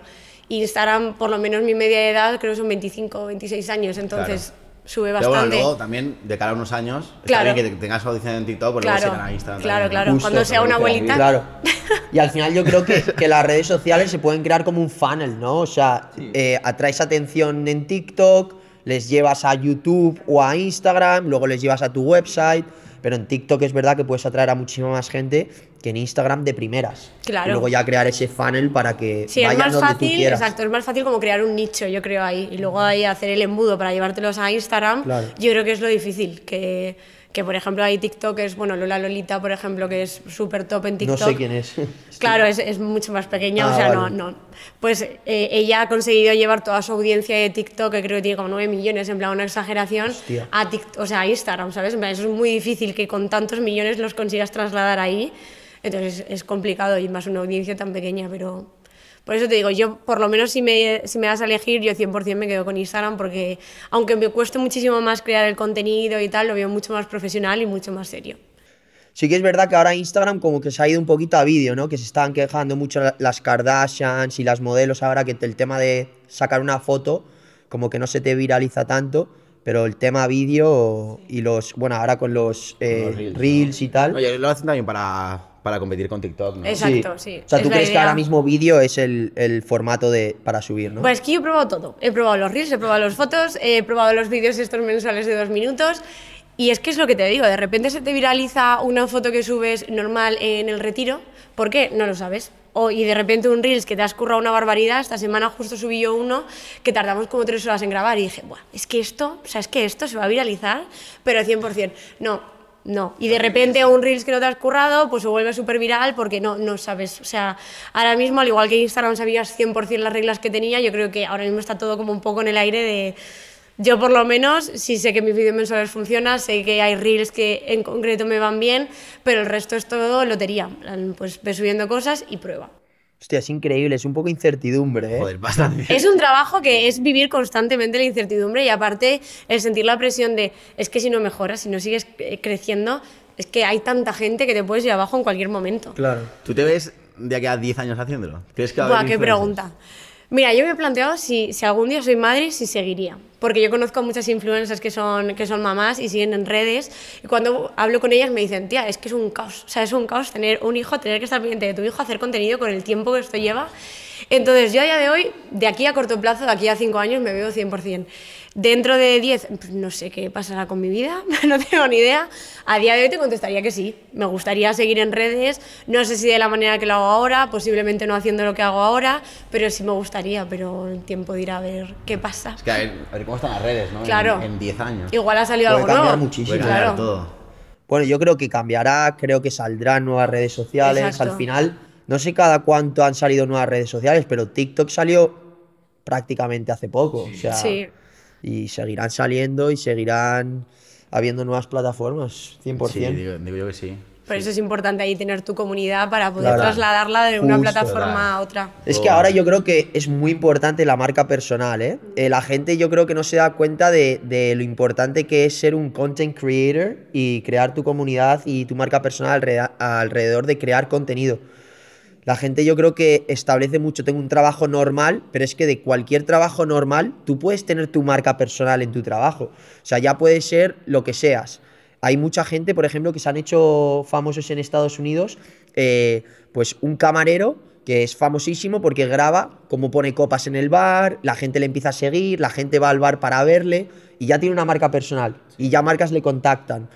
Instagram, por lo menos mi media de edad, creo que son 25 o 26 años, entonces sube Pero bueno, bastante. luego también, de cara a unos años, Claro. está bien que tengas audición en TikTok, luego claro, se a Instagram claro, claro. Justo, Cuando sea una abuelita. Claro. *laughs* Y al final yo creo que, que las redes sociales se pueden crear como un funnel, ¿no? O sea, eh, atraes atención en TikTok, les llevas a YouTube o a Instagram, luego les llevas a tu website, pero en TikTok es verdad que puedes atraer a muchísima más gente que en Instagram de primeras. Claro. Y luego ya crear ese funnel para que Sí, es vayan más donde tú fácil, quieras. exacto, es más fácil como crear un nicho, yo creo ahí, y luego ahí hacer el embudo para llevártelos a Instagram. Claro. Yo creo que es lo difícil, que, que por ejemplo hay TikTokers, bueno, Lola Lolita, por ejemplo, que es súper top en No TikTok. sé quién es. *laughs* Claro, es, es mucho más pequeña, Ah, o sea, vale. no, no. Pues eh, ella ha conseguido llevar toda su audiencia de TikTok, que creo que tiene como 9 millones, en plan una exageración, Hostia. a, Tik- o sea, a Instagram, ¿sabes? En plan, eso es muy difícil que con tantos millones los consigas trasladar ahí. Entonces es complicado y más una audiencia tan pequeña, pero por eso te digo, yo por lo menos si me, si me das a elegir, yo 100% me quedo con Instagram porque aunque me cueste muchísimo más crear el contenido y tal, lo veo mucho más profesional y mucho más serio. Sí que es verdad que ahora Instagram como que se ha ido un poquito a vídeo, ¿no? Que se estaban quejando mucho la- las Kardashians y las modelos ahora que el tema de sacar una foto como que no se te viraliza tanto, pero el tema vídeo y los, bueno, ahora con los, eh, Los reels, reels, ¿no? y tal. Oye, lo hacen también para, para competir con TikTok, ¿no? Exacto, sí, O sea, es ¿tú la crees que ahora mismo vídeo es el, el formato de, para subir, no? Pues es que yo he probado todo. He probado los reels, he probado las fotos, he probado los vídeos estos mensuales de dos minutos. Y es que es lo que te digo, de repente se te viraliza una foto que subes normal en el retiro. ¿Por qué? No lo sabes. O, y de repente un reels que te has currado una barbaridad. Esta semana justo subí yo uno que tardamos como tres horas en grabar y dije, Buah, es que esto, o sea, es que esto se va a viralizar, pero 100%. No, no. Y de repente un Reels que no te has currado, pues se vuelve súper viral porque no, no sabes. O sea, ahora mismo, al igual que Instagram sabías 100% las reglas que tenía, yo creo que ahora mismo está todo como un poco en el aire de... Yo por lo menos sí sé que mis vídeos mensuales funcionan, sé que hay Reels que en concreto me van bien, pero el resto es todo lotería. Pues ves subiendo cosas y prueba. Hostia, es increíble, es un poco incertidumbre, ¿eh? Joder, bastante. Es un trabajo que es vivir constantemente la incertidumbre y aparte el sentir la presión de es que si no mejoras, si no sigues eh, creciendo, es que hay tanta gente que te puedes ir abajo en cualquier momento. Claro. ¿Tú te ves de aquí a 10 años haciéndolo? ¿Crees que va a Buah, haber qué pregunta. Mira, yo me he planteado si, si algún día soy madre, si seguiría. porque yo conozco a muchas influencers que son, que son mamás y siguen en redes, y cuando hablo con ellas me dicen, tía, es que es un caos, o sea, es un caos tener un hijo, tener que estar pendiente de tu hijo, hacer contenido con el tiempo que esto lleva. Entonces, yo a día de hoy, de aquí a corto plazo, de aquí a cinco años, me veo 100%. Dentro de 10, pues, no sé qué pasará con mi vida, *laughs* no tengo ni idea. A día de hoy te contestaría que sí. Me gustaría seguir en redes, no sé si de la manera que lo hago ahora, posiblemente no haciendo lo que hago ahora, pero sí me gustaría, pero el tiempo dirá a ver qué pasa. Es que a ver, a ver cómo están las redes, ¿no? Claro. En 10 años. Igual ha salido Puede algo cambiar nuevo. muchísimo. Puede cambiar Claro. todo. Bueno, yo creo que cambiará, creo que saldrán nuevas redes sociales. Exacto. Al final, no sé cada cuánto han salido nuevas redes sociales, pero TikTok salió prácticamente hace poco. O sea, Sí. Y seguirán saliendo y seguirán habiendo nuevas plataformas, 100%. Sí, digo, digo yo que sí. Por eso es importante ahí tener tu comunidad para poder Claro. trasladarla de una Justo, plataforma claro. a otra. Es que ahora yo creo que es muy importante la marca personal, ¿eh? Eh, La gente yo creo que no se da cuenta de, de lo importante que es ser un content creator y crear tu comunidad y tu marca personal alrededor de crear contenido. La gente yo creo que establece mucho, tengo un trabajo normal, pero es que de cualquier trabajo normal tú puedes tener tu marca personal en tu trabajo. O sea, ya puede ser lo que seas. Hay mucha gente, por ejemplo, que se han hecho famosos en Estados Unidos, eh, pues un camarero que es famosísimo porque graba cómo pone copas en el bar, la gente le empieza a seguir, la gente va al bar para verle y ya tiene una marca personal y ya marcas le contactan.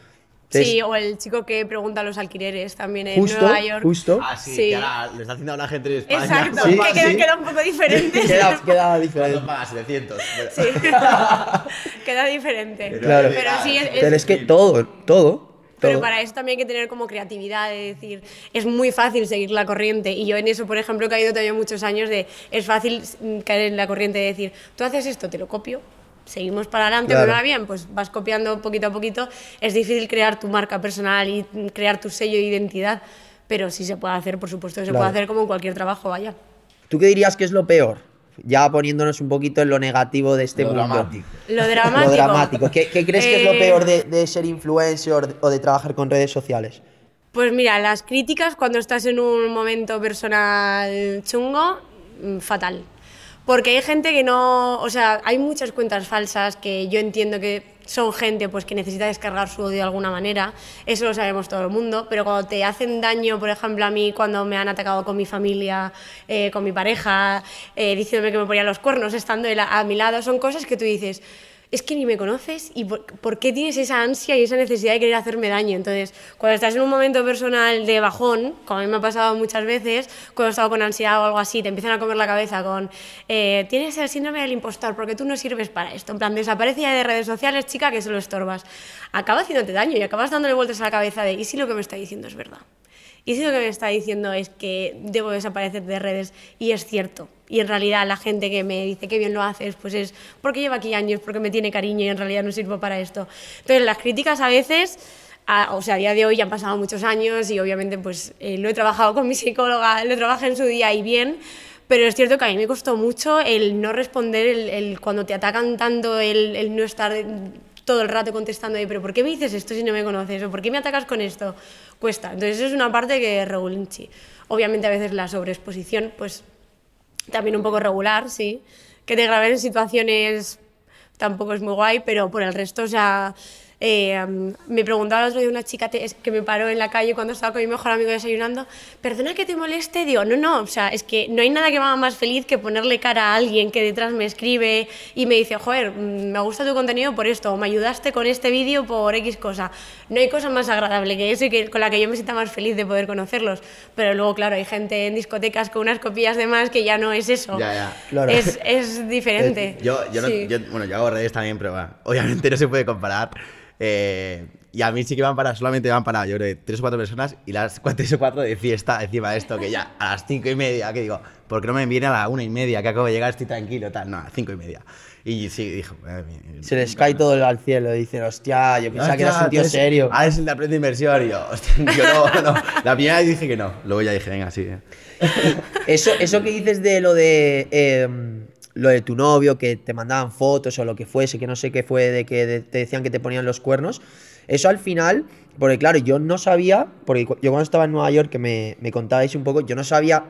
Entonces, sí, o el chico que pregunta a los alquileres también en justo, Nueva York. justo. Ah, sí, Sí. que ahora le está haciendo a la gente en España. Exacto, Sí, que queda, sí. queda un poco diferente. *laughs* queda, queda diferente. ¿Cuánto pagas? 700. Bueno, Sí. *laughs* queda diferente. Claro. Pero sí, es, es- Pero es que todo, todo. Pero todo. para eso también hay que tener como creatividad, de decir, es muy fácil seguir la corriente. Y yo en eso, por ejemplo, he caído todavía muchos años de, es fácil mm, caer en la corriente de decir, tú haces esto, te lo copio, seguimos para adelante, Claro. me va bien, pues vas copiando poquito a poquito. Es difícil crear tu marca personal y crear tu sello de identidad, pero sí se puede hacer, por supuesto, que se Claro. puede hacer como en cualquier trabajo, vaya. ¿Tú qué dirías que es lo peor? Ya poniéndonos un poquito en lo negativo de este Lo mundo. dramático. Lo *laughs* dramático. Lo dramático. ¿Qué, qué crees que es lo Eh, peor de, de ser influencer o de- o de trabajar con redes sociales? Pues mira, las críticas cuando estás en un momento personal chungo, mm, fatal. Porque hay gente que no, o sea, hay muchas cuentas falsas que yo entiendo que son gente pues que necesita descargar su odio de alguna manera, eso lo sabemos todo el mundo, pero cuando te hacen daño, por ejemplo, a mí cuando me han atacado con mi familia, eh, con mi pareja, eh, diciéndome que me ponían los cuernos estando a mi lado, son cosas que tú dices, es que ni me conoces y por, qué tienes esa ansia y esa necesidad de querer hacerme daño. Entonces, cuando estás en un momento personal de bajón, como a mí me ha pasado muchas veces, cuando he estado con ansiedad o algo así, te empiezan a comer la cabeza con, eh, tienes el síndrome del impostor porque tú no sirves para esto. En plan, desaparece de redes sociales, chica, que solo estorbas. Acaba haciéndote daño y acabas dándole vueltas a la cabeza de, ¿y si lo que me está diciendo es verdad? Y si lo que me está diciendo es que debo desaparecer de redes y es cierto. Y en realidad la gente que me dice que bien lo haces, pues es porque lleva aquí años, porque me tiene cariño y en realidad no sirvo para esto. Entonces las críticas a veces, a- o sea, a día de hoy ya han pasado muchos años y obviamente pues eh, lo he trabajado con mi psicóloga, lo trabajé en su día y bien, pero es cierto que a mí me costó mucho el no responder, el, el- cuando te atacan tanto, el, el no estar todo el rato contestando, de, pero ¿por qué me dices esto si no me conoces? ¿O por qué me atacas con esto? Cuesta. Entonces es una parte que regulinchi. Obviamente a veces la sobreexposición, pues también un poco regular, sí. Que te graben en situaciones tampoco es muy guay, pero por el resto, o sea, eh, um, me preguntaba el otro día una chica te- es que me paró en la calle cuando estaba con mi mejor amigo desayunando, perdona que te moleste, digo, no, no, o sea, es que no hay nada que me haga más feliz que ponerle cara a alguien que detrás me escribe y me dice, joder, mm, me gusta tu contenido por esto, o me ayudaste con este vídeo por X cosa. No hay cosa más agradable que eso y que, con la que yo me sienta más feliz de poder conocerlos. Pero luego, claro, hay gente en discotecas con unas copillas de más que ya no es eso. Ya, ya. Claro. Es, *laughs* es diferente. Yo, yo, no- Sí. yo- bueno, yo hago redes también, pero bueno, obviamente no se puede comparar. Eh, y a mí sí que me han parado, solamente me han parado, yo creo, tres o cuatro personas y las *laughs* cuatro, tres o cuatro de fiesta encima de esto, que ya a las cinco y media, que digo, ¿por qué no me viene a la una y media, que acabo de llegar, estoy tranquilo, tal? No, a las cinco y media. Y sí, dijo, mía, Se les cae todo al cielo. Dicen, hostia, yo pensaba que eras un tío serio. Ah, es el de aprende inversión. Y yo, *laughs* hostia, yo no, no. La primera vez dije que no. Luego ya dije, venga, sí. eh. *laughs* Eso, eso que dices de lo de eh, lo de tu novio, que te mandaban fotos o lo que fuese, que no sé qué fue, de que te decían que te ponían los cuernos. Eso al final, porque claro, yo no sabía, porque yo cuando estaba en Nueva York, que me, me contabais un poco, yo no sabía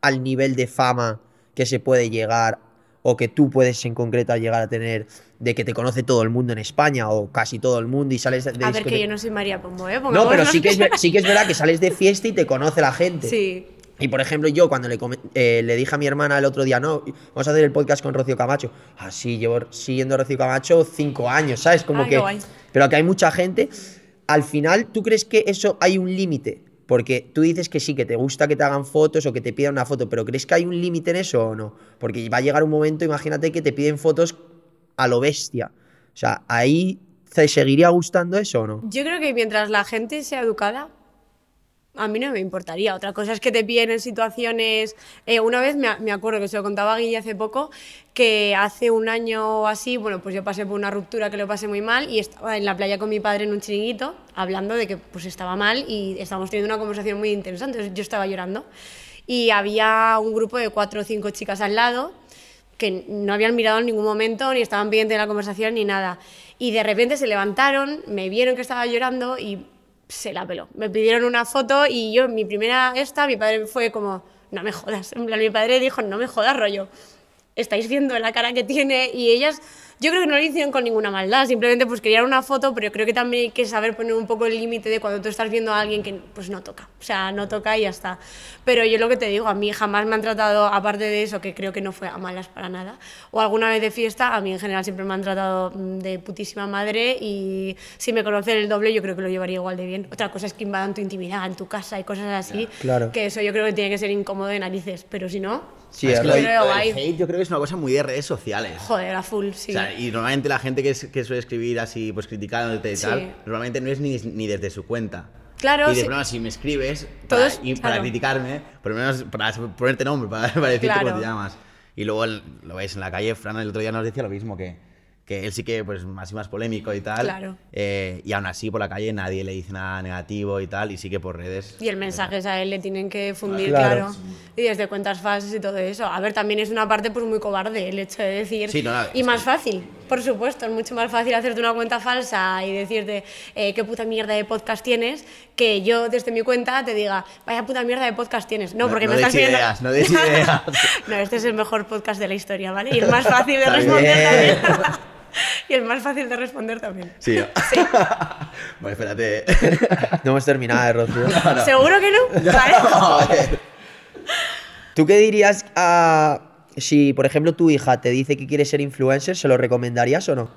al nivel de fama que se puede llegar o que tú puedes en concreto llegar a tener de que te conoce todo el mundo en España o casi todo el mundo y sales de A ver, que yo no soy María Pombo, ¿eh? No, Pongámonos- pero sí que, es, *laughs* sí que es verdad que sales de fiesta y te conoce la gente. Sí. Y por ejemplo, yo cuando le, eh, le dije a mi hermana el otro día, no, vamos a hacer el podcast con Rocío Camacho. Así, llevo siguiendo a Rocío Camacho cinco años, ¿sabes? Como Ah, qué que. guay. Pero que hay mucha gente. Al final, ¿tú crees que eso hay un límite? Porque tú dices que sí, que te gusta que te hagan fotos o que te pidan una foto, pero ¿crees que hay un límite en eso o no? Porque va a llegar un momento, imagínate que te piden fotos a lo bestia. O sea, ahí ¿te seguiría gustando eso o no? Yo creo que mientras la gente sea educada, a mí no me importaría. Otra cosa es que te piden en situaciones. eh, una vez me, me acuerdo que se lo contaba a Guille hace poco, que hace un año o así, bueno, pues yo pasé por una ruptura que lo pasé muy mal y estaba en la playa con mi padre en un chiringuito hablando de que pues estaba mal y estábamos teniendo una conversación muy intensa. Entonces yo estaba llorando y había un grupo de cuatro o cinco chicas al lado que no habían mirado en ningún momento, ni estaban pendientes de la conversación, ni nada. Y de repente se levantaron, me vieron que estaba llorando y se la peló. Me pidieron una foto y yo, mi primera esta, mi padre fue como, no me jodas. En plan, mi padre dijo, no me jodas, rollo. Estáis viendo la cara que tiene y ellas, yo creo que no lo hicieron con ninguna maldad, simplemente pues querían una foto, pero creo que también hay que saber poner un poco el límite de cuando tú estás viendo a alguien que pues no toca, o sea, no toca y ya está. Pero yo lo que te digo, a mí jamás me han tratado, aparte de eso, que creo que no fue a malas para nada, o alguna vez de fiesta, a mí en general siempre me han tratado mm, de putísima madre y si me conocen el doble yo creo que lo llevaría igual de bien. Otra cosa es que invadan tu intimidad en tu casa y cosas así, Claro. que eso yo creo que tiene que ser incómodo de narices, pero si no, Sí, es que lo, guay. hate yo creo que es una cosa muy de redes sociales. joder, a full, sí. O sea, y normalmente la gente que, es- que suele escribir así, pues criticándote y Sí. tal, normalmente no es ni, ni desde su cuenta. Claro, Y de sí. pronto, si me escribes para, Todos- y para claro. criticarme, por lo menos para ponerte nombre, para, *laughs* para decirte Claro. cómo te llamas. Y luego el- lo veis en la calle, Fran el otro día nos decía lo mismo, que, que él sí que pues más y más polémico y tal. Claro. eh, y aún así por la calle nadie le dice nada negativo y tal, y sí que por redes. Y el mensaje es a él le tienen que fundir, Claro. claro. Y desde cuentas falsas y todo eso. A ver, también es una parte pues muy cobarde el hecho de decir... Sí, no, no, y más que- fácil, por supuesto. Es mucho más fácil hacerte una cuenta falsa y decirte eh, qué puta mierda de podcast tienes que yo desde mi cuenta te diga vaya puta mierda de podcast tienes. No, No- porque no me estás viendo... ideas, no des *laughs* ideas. no, este es el mejor podcast de la historia, ¿vale? Y el más fácil de responder también. *laughs* *laughs* y el más fácil de responder también. Sí. bueno, *laughs* espérate. No hemos terminado, Rocío. *laughs* ¿Seguro que no? Vale. ¿Tú qué dirías a... Si, por ejemplo, tu hija te dice que quiere ser influencer, ¿se lo recomendarías o no?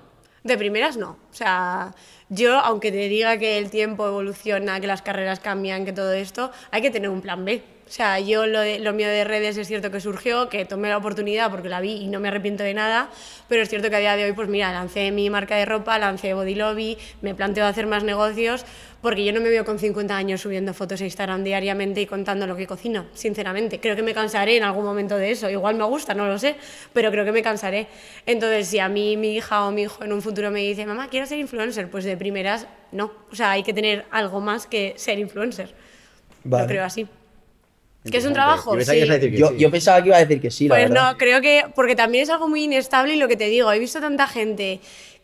De primeras no. O sea, yo, aunque te diga que el tiempo evoluciona, que las carreras cambian, que todo esto, hay que tener un plan B. O sea, yo lo, de- lo mío de redes es cierto que surgió, que tomé la oportunidad porque la vi y no me arrepiento de nada, pero es cierto que a día de hoy, pues mira, lancé mi marca de ropa, lancé Body Lobby, me planteo hacer más negocios, porque yo no me veo con 50 años subiendo fotos a Instagram diariamente y contando lo que cocino, sinceramente. Creo que me cansaré en algún momento de eso. Igual me gusta, no lo sé, pero creo que me cansaré. Entonces, si a mí mi hija o mi hijo en un futuro me dice, mamá, quiero ser influencer, pues de primeras, no. O sea, hay que tener algo más que ser influencer. Vale. Lo creo así. Es que es un trabajo. Yo pensaba que sí. que Yo, sí. yo pensaba que iba a decir que sí, la Pues verdad. no, creo que, porque también es algo muy inestable y lo que te digo, he visto tanta gente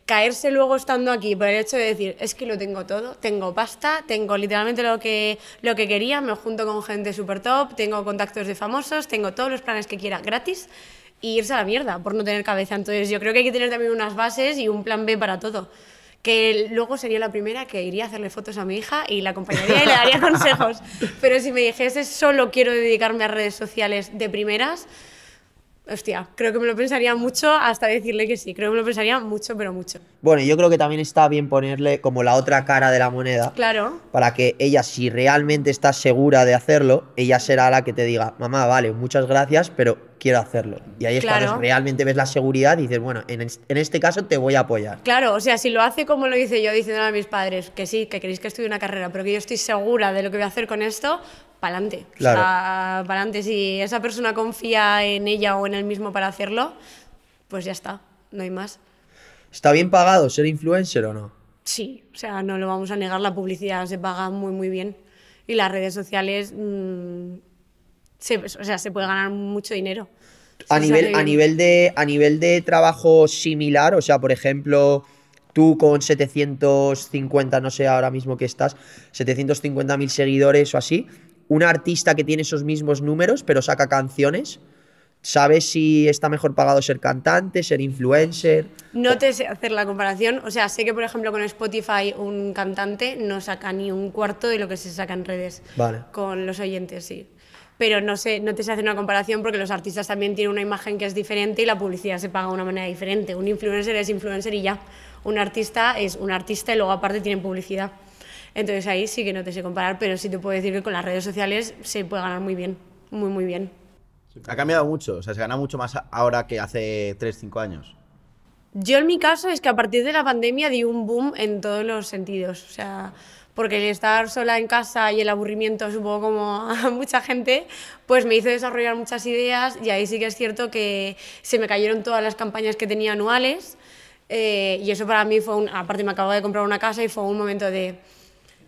caerse luego estando aquí por el hecho de decir, es que lo tengo todo, tengo pasta, tengo literalmente lo que, lo que quería, me junto con gente súper top, tengo contactos de famosos, tengo todos los planes que quiera gratis y irse a la mierda por no tener cabeza. Entonces yo creo que hay que tener también unas bases y un plan B para todo. Que luego sería la primera que iría a hacerle fotos a mi hija y la acompañaría y le daría *laughs* consejos. Pero si me dijese solo quiero dedicarme a redes sociales de primeras, hostia, creo que me lo pensaría mucho hasta decirle que sí. Creo que me lo pensaría mucho, pero mucho. Bueno, yo creo que también está bien ponerle como la otra cara de la moneda. Claro. Para que ella, si realmente está segura de hacerlo, ella será la que te diga, mamá, vale, muchas gracias, pero quiero hacerlo. Y ahí es Claro. cuando realmente ves la seguridad y dices, bueno, en, en este caso te voy a apoyar. Claro, o sea, si lo hace como lo hice yo diciéndole a mis padres, que sí, que queréis que estudie una carrera, pero que yo estoy segura de lo que voy a hacer con esto, pa'lante. Claro. O sea, pa'lante. Si esa persona confía en ella o en él mismo para hacerlo, pues ya está, no hay más. ¿Está bien pagado ser influencer o no? Sí, o sea, no lo vamos a negar, la publicidad se paga muy, muy bien. Y las redes sociales, mm, se, o sea, se puede ganar mucho dinero. A nivel, a, nivel de, a nivel de trabajo similar, o sea, por ejemplo, tú con 750, no sé ahora mismo que estás, 750 mil seguidores o así, un artista que tiene esos mismos números pero saca canciones, ¿Sabes si está mejor pagado ser cantante, ser influencer? No te sé hacer la comparación. O sea, sé que, por ejemplo, con Spotify un cantante no saca ni un cuarto de lo que se saca en redes. Vale. Con los oyentes, sí. Pero no sé, no te sé hacer una comparación porque los artistas también tienen una imagen que es diferente y la publicidad se paga de una manera diferente. Un influencer es influencer y ya. Un artista es un artista y luego aparte tienen publicidad. Entonces ahí sí que no te sé comparar, pero sí te puedo decir que con las redes sociales se puede ganar muy bien, muy, muy bien. Ha cambiado mucho, o sea, se gana mucho más ahora que hace 3, 5 años. Yo en mi caso es que a partir de la pandemia di un boom en todos los sentidos, o sea, porque el estar sola en casa y el aburrimiento, supongo como a *laughs* mucha gente, pues me hizo desarrollar muchas ideas y ahí sí que es cierto que se me cayeron todas las campañas que tenía anuales eh, y eso para mí fue un, aparte me acabo de comprar una casa y fue un momento de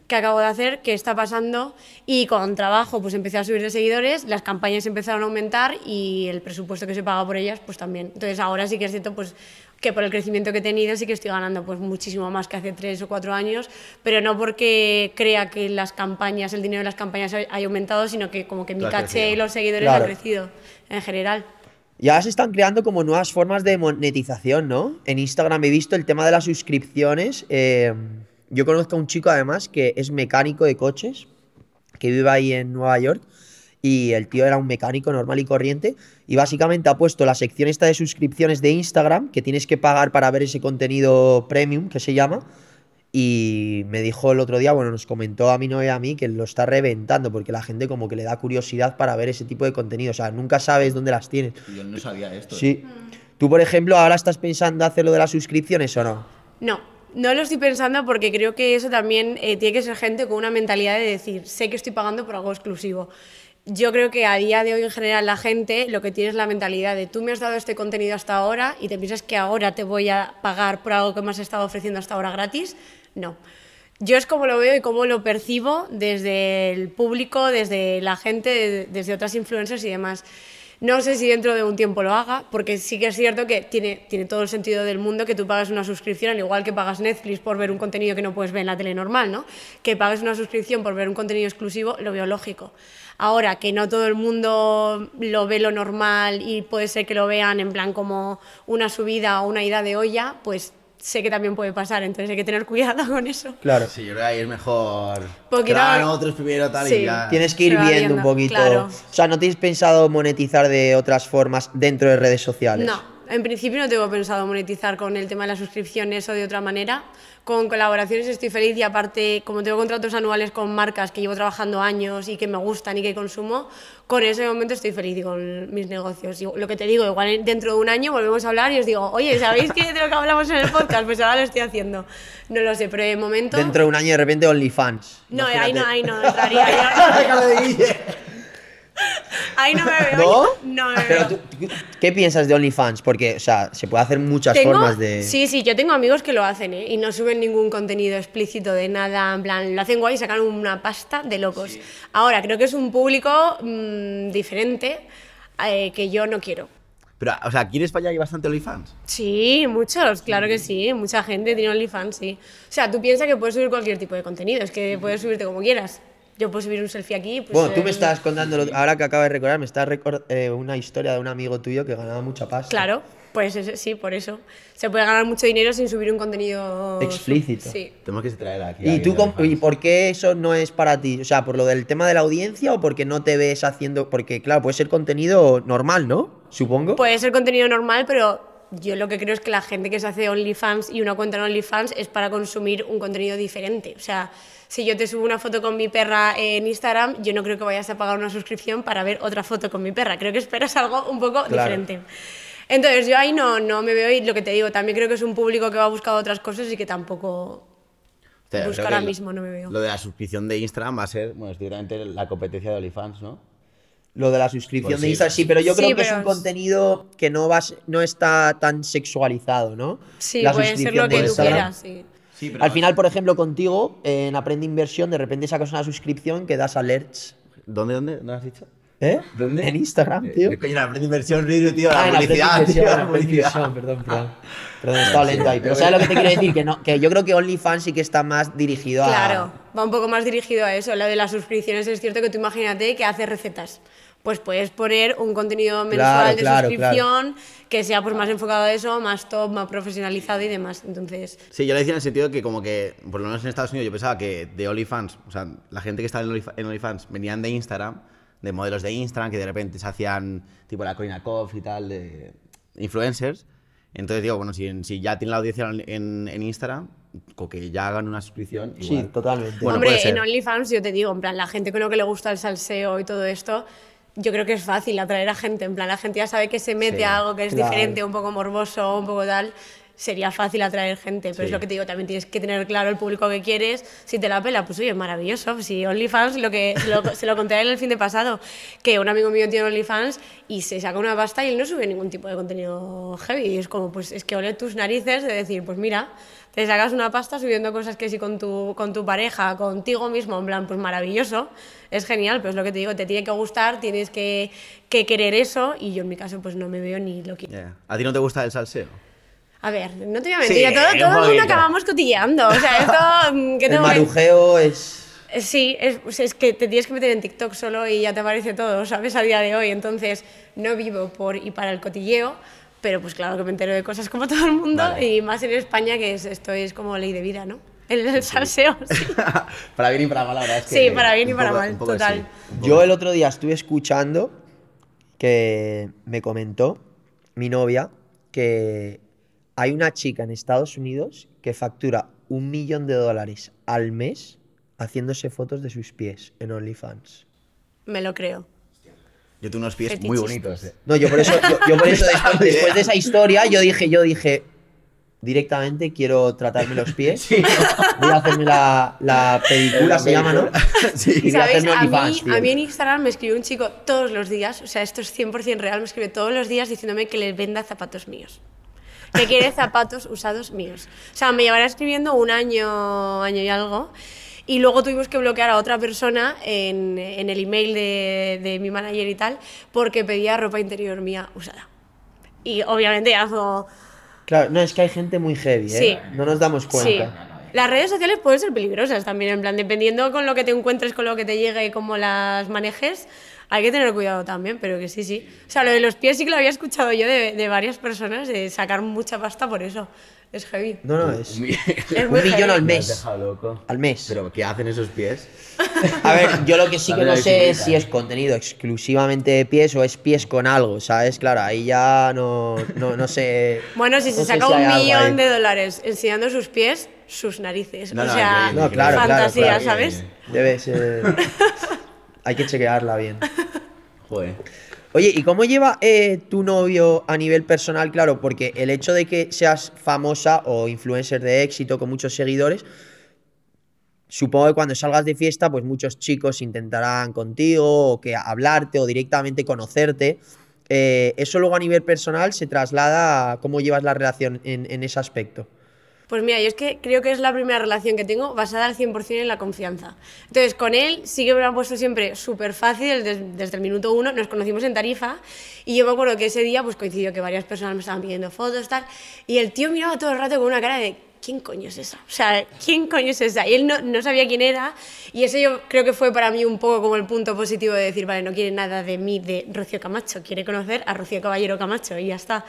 qué acabo de hacer, qué está pasando y con trabajo pues empecé a subir de seguidores, las campañas empezaron a aumentar y el presupuesto que se paga por ellas pues también. Entonces ahora sí que es cierto pues que por el crecimiento que he tenido sí que estoy ganando pues muchísimo más que hace tres o cuatro años, pero no porque crea que las campañas, el dinero de las campañas haya aumentado, sino que como que mi caché crecido. y los seguidores Claro. han crecido en general. Ya se están creando como nuevas formas de monetización, ¿no? En Instagram he visto el tema de las suscripciones. eh, yo conozco a un chico además que es mecánico de coches, que vive ahí en Nueva York, y el tío era un mecánico normal y corriente, y básicamente ha puesto la sección esta de suscripciones de Instagram, que tienes que pagar para ver ese contenido premium, que se llama, y me dijo el otro día, bueno, nos comentó a mí no y a mí que lo está reventando, porque la gente como que le da curiosidad para ver ese tipo de contenido, o sea, nunca sabes dónde las tienes. Yo no sabía esto. Sí. Tú, por ejemplo, ahora estás pensando hacer lo de las suscripciones o no? No, no lo estoy pensando porque creo que eso también eh, tiene que ser gente con una mentalidad de decir, sé que estoy pagando por algo exclusivo. Yo creo que a día de hoy en general la gente lo que tiene es la mentalidad de tú me has dado este contenido hasta ahora y te piensas que ahora te voy a pagar por algo que me has estado ofreciendo hasta ahora gratis. No. Yo es como lo veo y como lo percibo desde el público, desde la gente, de- desde otras influencers y demás. No sé si dentro de un tiempo lo haga, porque sí que es cierto que tiene, tiene todo el sentido del mundo que tú pagas una suscripción, al igual que pagas Netflix por ver un contenido que no puedes ver en la tele normal, ¿no? Que pagues una suscripción por ver un contenido exclusivo, lo veo lógico. Ahora, que no todo el mundo lo ve lo normal y puede ser que lo vean en plan como una subida o una ida de olla, pues sé que también puede pasar, entonces hay que tener cuidado *laughs* con eso. Claro. Sí, yo creo que ahí es mejor. Poquito- otros primero tal Sí. y ya. Tienes que ir viendo viendo, un poquito. claro. O sea, ¿no tienes pensado monetizar de otras formas dentro de redes sociales? No, en principio no tengo pensado monetizar con el tema de las suscripciones o de otra manera. Con colaboraciones estoy feliz y aparte, como tengo contratos anuales con marcas que llevo trabajando años y que me gustan y que consumo, con ese momento estoy feliz y con mis negocios. Y lo que te digo, igual dentro de un año volvemos a hablar y os digo, oye, ¿sabéis que de lo que hablamos en el podcast? Pues ahora lo estoy haciendo. No lo sé, pero de momento... Dentro de un año de repente OnlyFans. No, ahí no, ahí no entraría. *laughs* *laughs* ahí no me veo. ¿No? No me Pero veo. tú- tú- ¿qué piensas de OnlyFans? Porque, o sea, se puede hacer muchas Tengo- formas de... Sí, sí, yo tengo amigos que lo hacen, ¿eh? Y no suben ningún contenido explícito de nada, en plan, lo hacen guay y sacan una pasta de locos. Ahora, creo que es un público mm, diferente eh, que yo no quiero. Pero, o sea, aquí en España hay bastante OnlyFans. Sí, muchos, claro que sí, mucha gente tiene OnlyFans, sí. O sea, tú piensas que puedes subir cualquier tipo de contenido, es que puedes subirte como quieras. Yo puedo subir un selfie aquí. Pues, Bueno, tú me eh, estás contando, lo- ahora que acabo de recordar, me estás recor- eh, una historia de un amigo tuyo que ganaba mucha pasta. Claro, pues ese- sí, por eso. Se puede ganar mucho dinero sin subir un contenido Explícito. Sí. Tenemos que traer aquí. ¿Y tú y por qué eso no es para ti? O sea, ¿por lo del tema de la audiencia o porque no te ves haciendo...? Porque, claro, puede ser contenido normal, ¿no? Supongo. Puede ser contenido normal, pero yo lo que creo es que la gente que se hace OnlyFans y una cuenta en OnlyFans es para consumir un contenido diferente. O sea, si yo te subo una foto con mi perra en Instagram, yo no creo que vayas a pagar una suscripción para ver otra foto con mi perra. Creo que esperas algo un poco Claro. diferente. Entonces yo ahí no, no me veo y lo que te digo, también creo que es un público que va a buscar otras cosas y que tampoco O sea, busco creo ahora mismo, no me veo. Lo de la suscripción de Instagram va a ser, bueno, es directamente la competencia de OnlyFans, ¿no? Lo de la suscripción Pues de sí. Instagram, sí, pero yo Sí, creo que es pero un es- contenido que no, vas, no está tan sexualizado, ¿no? Sí, La puede ser suscripción lo de que tú quieras, sí. Sí, Al final, por ejemplo, contigo, eh, en Aprende Inversión, de repente sacas una suscripción que das alerts. ¿Dónde, dónde? ¿No has dicho? ¿Eh? ¿Dónde? En Instagram, tío. Eh, coño, la aprende inversión, tío, la Ah, publicidad, tío, la publicidad. Perdón, perdón. Perdón, estaba lento ahí. Pero ¿sabes lo que te quiero decir? Que, no, que yo creo que OnlyFans sí que está más dirigido a... Claro, va un poco más dirigido a eso. Lo de las suscripciones es cierto que tú imagínate que hace recetas. Pues puedes poner un contenido mensual Claro, de claro, suscripción que sea pues más enfocado a eso, más top, más profesionalizado y demás. Entonces, Sí, yo lo decía en el sentido de que como que, por lo menos en Estados Unidos, yo pensaba que de OnlyFans, o sea, la gente que estaba en Onlyf- en OnlyFans venían de Instagram, de modelos de Instagram, que de repente se hacían tipo la Corina Koff y tal, de influencers. Entonces digo, bueno, si, si ya tienen la audiencia en, en Instagram, con que ya hagan una suscripción. Sí, totalmente. Bueno, Hombre, en OnlyFans yo te digo, en plan, la gente con lo que le gusta el salseo y todo esto, yo creo que es fácil atraer a gente. En plan, la gente ya sabe que se mete Sí, a algo que es claro. diferente, un poco morboso, un poco tal. Sería fácil atraer gente, pero es Sí. lo que te digo, también tienes que tener claro el público que quieres. Si te la pela, pues oye, maravilloso. Si OnlyFans, lo que se lo, se lo conté el fin de pasado, que un amigo mío tiene OnlyFans y se saca una pasta y él no sube ningún tipo de contenido heavy. Y es como, pues es que ole tus narices de decir, pues mira, te sacas una pasta subiendo cosas que sí con tu, con tu pareja, contigo mismo, en plan, pues maravilloso, es genial, pero es lo que te digo, te tiene que gustar, tienes que, que querer eso y yo en mi caso pues no me veo ni lo que... Ya. ¿A ti no te gusta el salseo? A ver, no te voy a mentir, Sí, todo, todo el mundo acabamos cotilleando, o sea, esto... mm, *laughs* ¿qué El que- marujeo es... Eh, Sí, es, pues es que te tienes que meter en TikTok solo y ya te aparece todo, ¿sabes? A día de hoy. Entonces, no vivo por y para el cotilleo, pero pues claro que me entero de cosas como *laughs* todo el mundo Vale. y más en España, que es, esto es como ley de vida, ¿no? El, el salseo, *laughs* sí. para bien y para mal, la verdad es que Sí, para bien y para poco- mal, total. sí, Yo el otro día estuve escuchando que me comentó mi novia que hay una chica en Estados Unidos que factura un millón de dólares al mes haciéndose fotos de sus pies en OnlyFans. Me lo creo. Yo tengo unos pies muy bonitos. eh. No, yo por eso, yo, yo por eso *laughs* después, de esa historia, yo dije, yo dije, directamente quiero tratarme los pies. Voy a hacerme la, la pedicura, se llama, ¿no? *laughs* Sí. Y voy a ¿Sabéis? hacerme A mí, OnlyFans, tío. a mí en Instagram me escribe un chico todos los días, o sea, esto es 100% real, me escribe todos los días diciéndome que le venda zapatos míos. Que quiere zapatos usados míos. O sea, me llevará escribiendo un año, año y algo. Y luego tuvimos que bloquear a otra persona en, en el email de, de mi manager y tal, porque pedía ropa interior mía usada. Y obviamente ya como, Claro, no, es que hay gente muy heavy, ¿eh? Sí. No nos damos Sí. cuenta. Las redes sociales pueden ser peligrosas también, en plan, dependiendo con lo que te encuentres, con lo que te llegue y cómo las manejes, hay que tener cuidado también, pero que sí, sí. O sea, lo de los pies sí que lo había escuchado yo de, de varias personas, de sacar mucha pasta por eso. Es heavy. No, no, es Un millón. Es *laughs* un millón heavy. al Me has mes. dejado loco. Al mes. Pero ¿qué hacen esos pies? A ver, yo lo que sí *laughs* que no sé es si es contenido exclusivamente de pies o es pies con algo, ¿sabes? Claro, ahí ya no, no, no sé. Bueno, si no se saca si un millón de dólares enseñando sus pies, sus narices. No, o no, sea, No, claro, claro, fantasía, claro. ¿sabes? Debe ser. *laughs* Hay que chequearla bien. *laughs* Joder. Oye, ¿y cómo lleva eh, tu novio a nivel personal? Claro, porque el hecho de que seas famosa o influencer de éxito con muchos seguidores, supongo que cuando salgas de fiesta, pues muchos chicos intentarán contigo o que hablarte o directamente conocerte. Eh, ¿Eso luego a nivel personal se traslada a cómo llevas la relación en, en ese aspecto? Pues mira, yo es que creo que es la primera relación que tengo basada al 100% en la confianza. Entonces, con él sí que me lo han puesto siempre súper fácil desde, desde el minuto uno. Nos conocimos en Tarifa y yo me acuerdo que ese día pues coincidió que varias personas me estaban pidiendo fotos tal y el tío miraba todo el rato con una cara de ¿quién coño es esa? O sea, ¿quién coño es esa? Y él no, no sabía quién era y eso yo creo que fue para mí un poco como el punto positivo de decir, vale, no quiere nada de mí, de Rocío Camacho, quiere conocer a Rocío Caballero Camacho y ya está.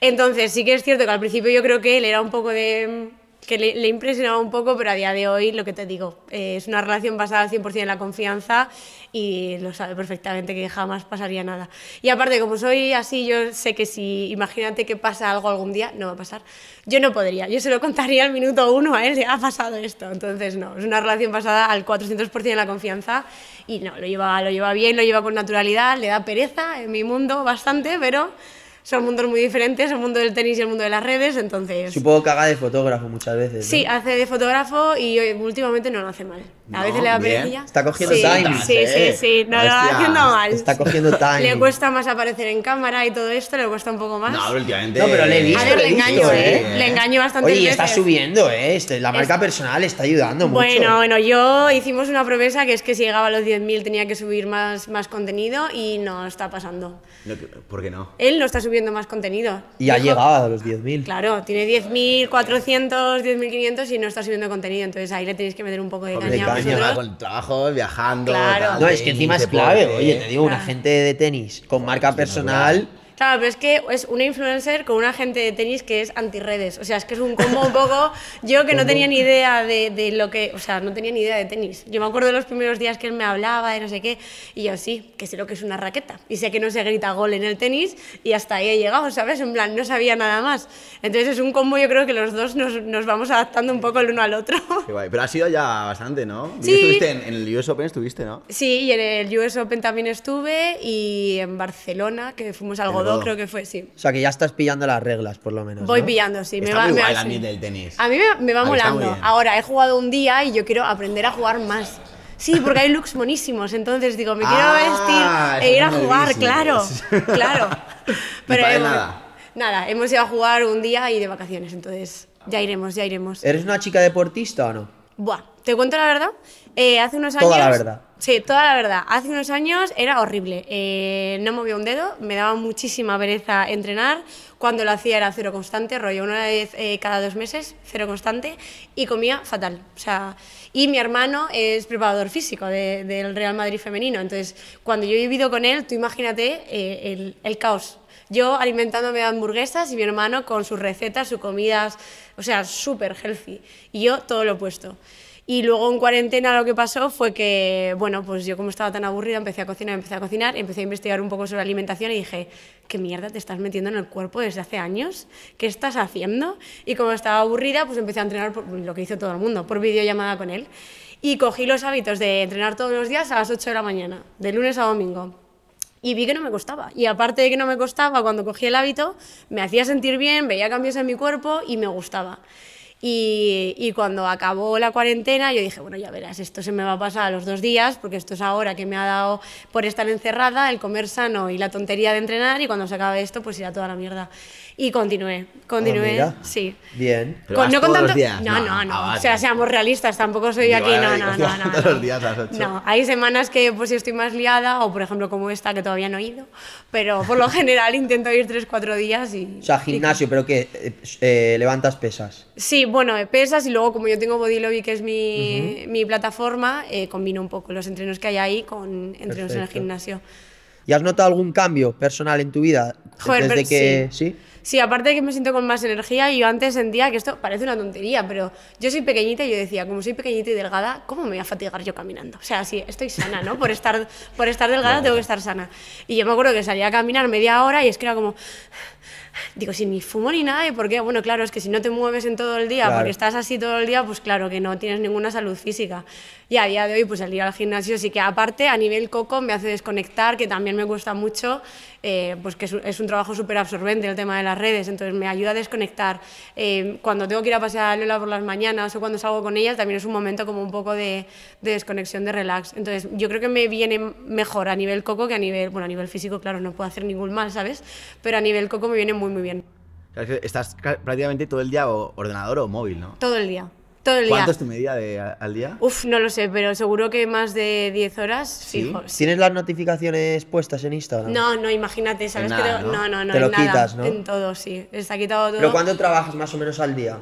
Entonces, sí que es cierto que al principio yo creo que él era un poco de... que le, impresionaba un poco, pero a día de hoy, lo que te digo, eh, es una relación basada al 100% en la confianza y lo sabe perfectamente que jamás pasaría nada. Y aparte, como soy así, yo sé que si, imagínate que pasa algo algún día, no va a pasar. Yo no podría, yo se lo contaría al minuto uno a él, ha pasado esto. Entonces, no, es una relación basada al 400% en la confianza y no, lo lleva, lo lleva bien, lo lleva con naturalidad, le da pereza en mi mundo bastante, pero son mundos muy diferentes, el mundo del tenis y el mundo de las redes, entonces... Supongo que haga de fotógrafo muchas veces. ¿no? Sí, hace de fotógrafo y eh, últimamente no lo hace mal. A No, veces le da bien. perecilla. Está cogiendo sí, timing. Sí, sí, sí, no lo va Hostia. haciendo mal. Está cogiendo *laughs* timing. Le cuesta más aparecer en cámara y todo esto, le cuesta un poco más. No, pero últimamente. No, pero le he visto, a ver, le le he visto, engaño, ¿eh? ¿eh? Le engaño bastante. Oye, y está subiendo, ¿eh? Este, la marca personal está ayudando mucho. Bueno, bueno, yo hicimos una promesa que es que si llegaba a los 10.000 tenía que subir más, más contenido y no está pasando. No, ¿Por qué no? Él no está subiendo subiendo más contenido. Y ha Dijo- llegado a los 10.000. Claro, tiene 10.400, 10.500 y no está subiendo contenido, entonces ahí le tenéis que meter un poco de Hombre, caña a caña. Con el trabajo, viajando. Claro. tal, No, es que encima es clave. Oye, te digo, una Claro. gente de tenis con marca personal. Claro, pero es que es una influencer con una gente de tenis que es antirredes. O sea, es que es un combo un poco. Yo que no tenía ni idea de, de lo que. O sea, no tenía ni idea de tenis. Yo me acuerdo de los primeros días que él me hablaba de no sé qué. Y yo sí, que sé lo que es una raqueta. Y sé que no se grita gol en el tenis. Y hasta ahí he llegado, ¿sabes? En plan, no sabía nada más. Entonces es un combo, yo creo que los dos nos, nos vamos adaptando un poco el uno al otro. Qué guay. Pero ha sido ya bastante, ¿no? Sí. Estuviste en, en el US Open, estuviste, ¿no? Sí, y en el US Open también estuve. Y en Barcelona, que fuimos al Godó, Creo que fue, sí. O sea, que ya estás pillando las reglas, por lo menos. Voy ¿no? pillando, sí. Está me va, muy me guay va- el sí. del tenis. A mí me, me va mí molando. Ahora, he jugado un día y yo quiero aprender a jugar más. Sí, porque hay looks monísimos, entonces digo, me quiero Ah, vestir e ir a jugar, claro, buenísimos. *laughs* claro. para él hemos- nada. Nada, hemos ido a jugar un día y de vacaciones, entonces ya iremos, ya iremos. ¿Eres una chica deportista o no? Buah, ¿te cuento la verdad? Eh, hace unos años... Toda la verdad. Sí, toda la verdad. Hace unos años era horrible. Eh, no movía un dedo, me daba muchísima pereza entrenar. Cuando lo hacía era cero constante, rollo una vez eh, cada dos meses, cero constante, y comía fatal. O sea, y mi hermano es preparador físico de- del Real Madrid femenino. Entonces, cuando yo he vivido con él, tú imagínate eh, el, el caos. Yo alimentándome de hamburguesas y mi hermano con sus recetas, sus comidas, o sea, súper healthy. Y yo todo lo opuesto. Y luego en cuarentena lo que pasó fue que, bueno, pues yo como estaba tan aburrida empecé a cocinar, empecé a cocinar, empecé a investigar un poco sobre alimentación y dije, ¿qué mierda te estás metiendo en el cuerpo desde hace años? ¿Qué estás haciendo? Y como estaba aburrida, pues empecé a entrenar lo que hizo todo el mundo, por videollamada con él. Y cogí los hábitos de entrenar todos los días a las 8 de la mañana, de lunes a domingo. Y vi que no me costaba. Y aparte de que no me costaba, cuando cogí el hábito, me hacía sentir bien, veía cambios en mi cuerpo y me gustaba. Y, cuando acabó la cuarentena, yo dije, bueno, ya verás, esto se me va a pasar a los dos días, porque esto es ahora que me ha dado por estar encerrada, el comer sano y la tontería de entrenar, y cuando se acabe esto, pues irá toda la mierda. Y continué, continué, Ah, sí. Bien. Pero vas todos los días. No, No, no, no. ah, vale. o sea, seamos realistas, tampoco soy aquí, no, no, no, *laughs* no. todos no. los días a las ocho. No, hay semanas que pues estoy más liada, o por ejemplo como esta que todavía no he ido, pero por lo *laughs* general intento ir 3-4 días y... O sea, gimnasio, pero que eh, levantas pesas. Sí, bueno, eh, pesas y luego como yo tengo Body Lobby, que es mi, mi plataforma, eh, combino un poco los entrenos que hay ahí con entrenos en el Perfecto. gimnasio. ¿Y has notado algún cambio personal en tu vida? Joder, desde pero que. sí. Sí, aparte de que me siento con más energía, yo antes sentía que esto parece una tontería, pero yo soy pequeñita y yo decía, como soy pequeñita y delgada, ¿cómo me voy a fatigar yo caminando? O sea, sí, estoy sana, ¿no? Por estar, por estar delgada tengo que estar sana. Y yo me acuerdo que salía a caminar media hora y es que era como... Digo, sin ni fumo ni nada, ¿y por qué? Bueno, claro, es que si no te mueves en todo el día, Claro. porque estás así todo el día, pues claro que no tienes ninguna salud física. Y a día de hoy, pues al ir al gimnasio sí que aparte, a nivel coco, me hace desconectar, que también me cuesta mucho, eh, pues que es un, es un trabajo súper absorbente el tema de las redes, entonces me ayuda a desconectar. Eh, cuando tengo que ir a pasear a Lola por las mañanas o cuando salgo con ella, también es un momento como un poco de, de desconexión, de relax. Entonces yo creo que me viene mejor a nivel coco que a nivel, bueno, a nivel físico, claro, no puedo hacer ningún mal, ¿sabes? Pero a nivel coco me viene muy, muy bien. Estás ca- prácticamente todo el día o ordenador o móvil, ¿no? Todo el día. Todo el día. ¿Cuánto es tu medida de, al día? Uf, no lo sé, pero seguro que más de 10 horas, ¿Sí? fijo. sí. ¿Tienes las notificaciones puestas en Instagram? No, no, imagínate, ¿sabes? En que ¿no? no, no, no, Te en lo nada, quitas, ¿no? En todo, sí. Está quitado todo. ¿Pero cuánto trabajas más o menos al día?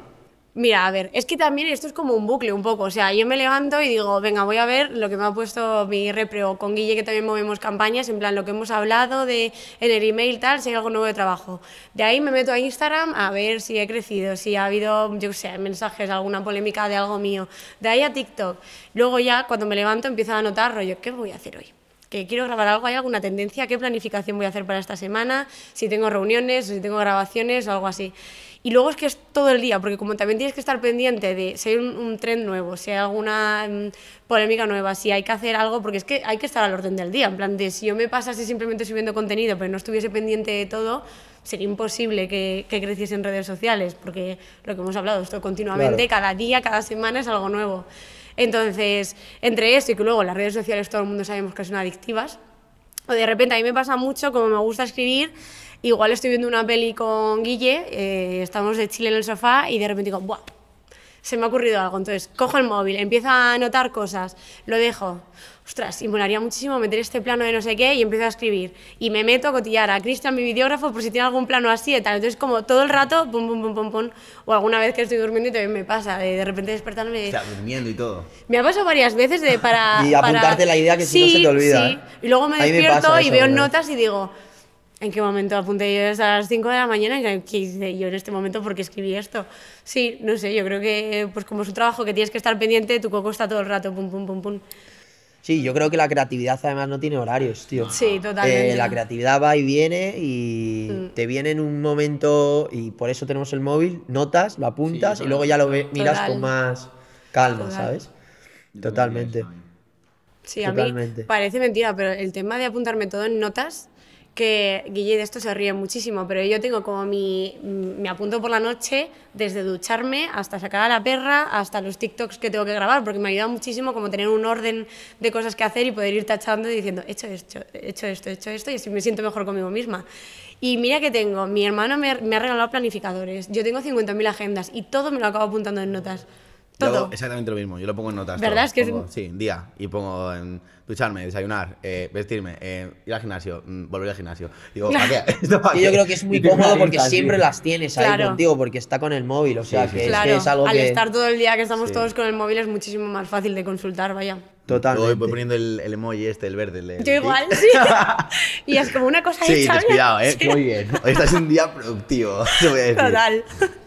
Mira, a ver, es que también esto es como un bucle un poco. O sea, yo me levanto y digo, venga, voy a ver lo que me ha puesto mi repre o con Guille, que también movemos campañas, en plan lo que hemos hablado de, en el email, tal, si hay algo nuevo de trabajo. De ahí me meto a Instagram a ver si he crecido, si ha habido, yo qué sé, mensajes, alguna polémica de algo mío. De ahí a TikTok. Luego ya, cuando me levanto, empiezo a anotar, ¿qué voy a hacer hoy? Que quiero grabar algo, hay alguna tendencia, qué planificación voy a hacer para esta semana, si tengo reuniones, si tengo grabaciones o algo así. Y luego es que es todo el día, porque como también tienes que estar pendiente de si hay un, un tren nuevo, si hay alguna mm, polémica nueva, si hay que hacer algo, porque es que hay que estar al orden del día, en plan de si yo me pasase simplemente subiendo contenido, pero no estuviese pendiente de todo, sería imposible que, que creciese en redes sociales, porque lo que hemos hablado, esto continuamente, Claro. cada día, cada semana es algo nuevo. Entonces, entre esto y que luego las redes sociales todo el mundo sabemos que son adictivas, o de repente a mí me pasa mucho, como me gusta escribir, igual estoy viendo una peli con Guille, eh, estamos de chile en el sofá y de repente digo, ¡buah! se me ha ocurrido algo. Entonces, cojo el móvil, empiezo a anotar cosas, lo dejo. Ostras, y molaría muchísimo meter este plano de no sé qué y empiezo a escribir. Y me meto a cotillar a Cristian, mi videógrafo, por si tiene algún plano así y tal. Entonces, como todo el rato, pum, pum, pum, pum, pum. O alguna vez que estoy durmiendo y también me pasa, de, de repente despertarme. O sea, durmiendo y todo. Me ha pasado varias veces de para. *laughs* Y apuntarte para- la idea que si no Sí, se te olvida, sí. ¿eh? Y luego me me despierto pasa y eso, veo notas y digo. ¿En qué momento apunté yo a las 5 de la mañana? ¿Y ¿Qué hice yo en este momento? ¿Por qué escribí esto? Sí, no sé, yo creo que pues como es un trabajo que tienes que estar pendiente, tu coco está todo el rato, pum, pum, pum, pum. Sí, yo creo que la creatividad además no tiene horarios, tío. Sí, totalmente. Eh, la creatividad va y viene y Mm. te viene en un momento y por eso tenemos el móvil, notas, lo apuntas y luego ya lo ve- miras Total. con más calma, Total. ¿sabes? Totalmente. Sí, a Totalmente. mí parece mentira, pero el tema de apuntarme todo en notas, que Guille de esto se ríe muchísimo, pero yo tengo como mi... Me apunto por la noche, desde ducharme hasta sacar a la perra, hasta los TikToks que tengo que grabar, porque me ayuda muchísimo como tener un orden de cosas que hacer y poder ir tachando y diciendo, he hecho esto, he hecho esto, he hecho esto, y así me siento mejor conmigo misma. Y mira que tengo, mi hermano me, me ha regalado planificadores, yo tengo 50.000 agendas y todo me lo acabo apuntando en notas. Yo hago Todo. exactamente lo mismo, yo lo pongo en notas. ¿Verdad? todo. Es que es- Pongo, Sí, día. Y pongo en ducharme, desayunar, eh, vestirme, eh, ir al gimnasio, mm, volver al gimnasio. Digo, ¿para qué? *laughs* ¿Esto para Y yo qué? creo que es muy cómodo porque siempre las tienes ahí Claro. contigo porque está con el móvil, o sea, Sí, sí, que, sí. es, Claro, que es algo al que estar todo el día que estamos Sí. todos con el móvil es muchísimo más fácil de consultar, vaya. Totalmente. voy poniendo el, el emoji este, el verde. el- el Yo igual, sí. *laughs* y es como una cosa Sí, hecha. descuidado, ¿eh? Sí. Muy bien. Hoy estás un día productivo, *laughs* te voy a decir. Total.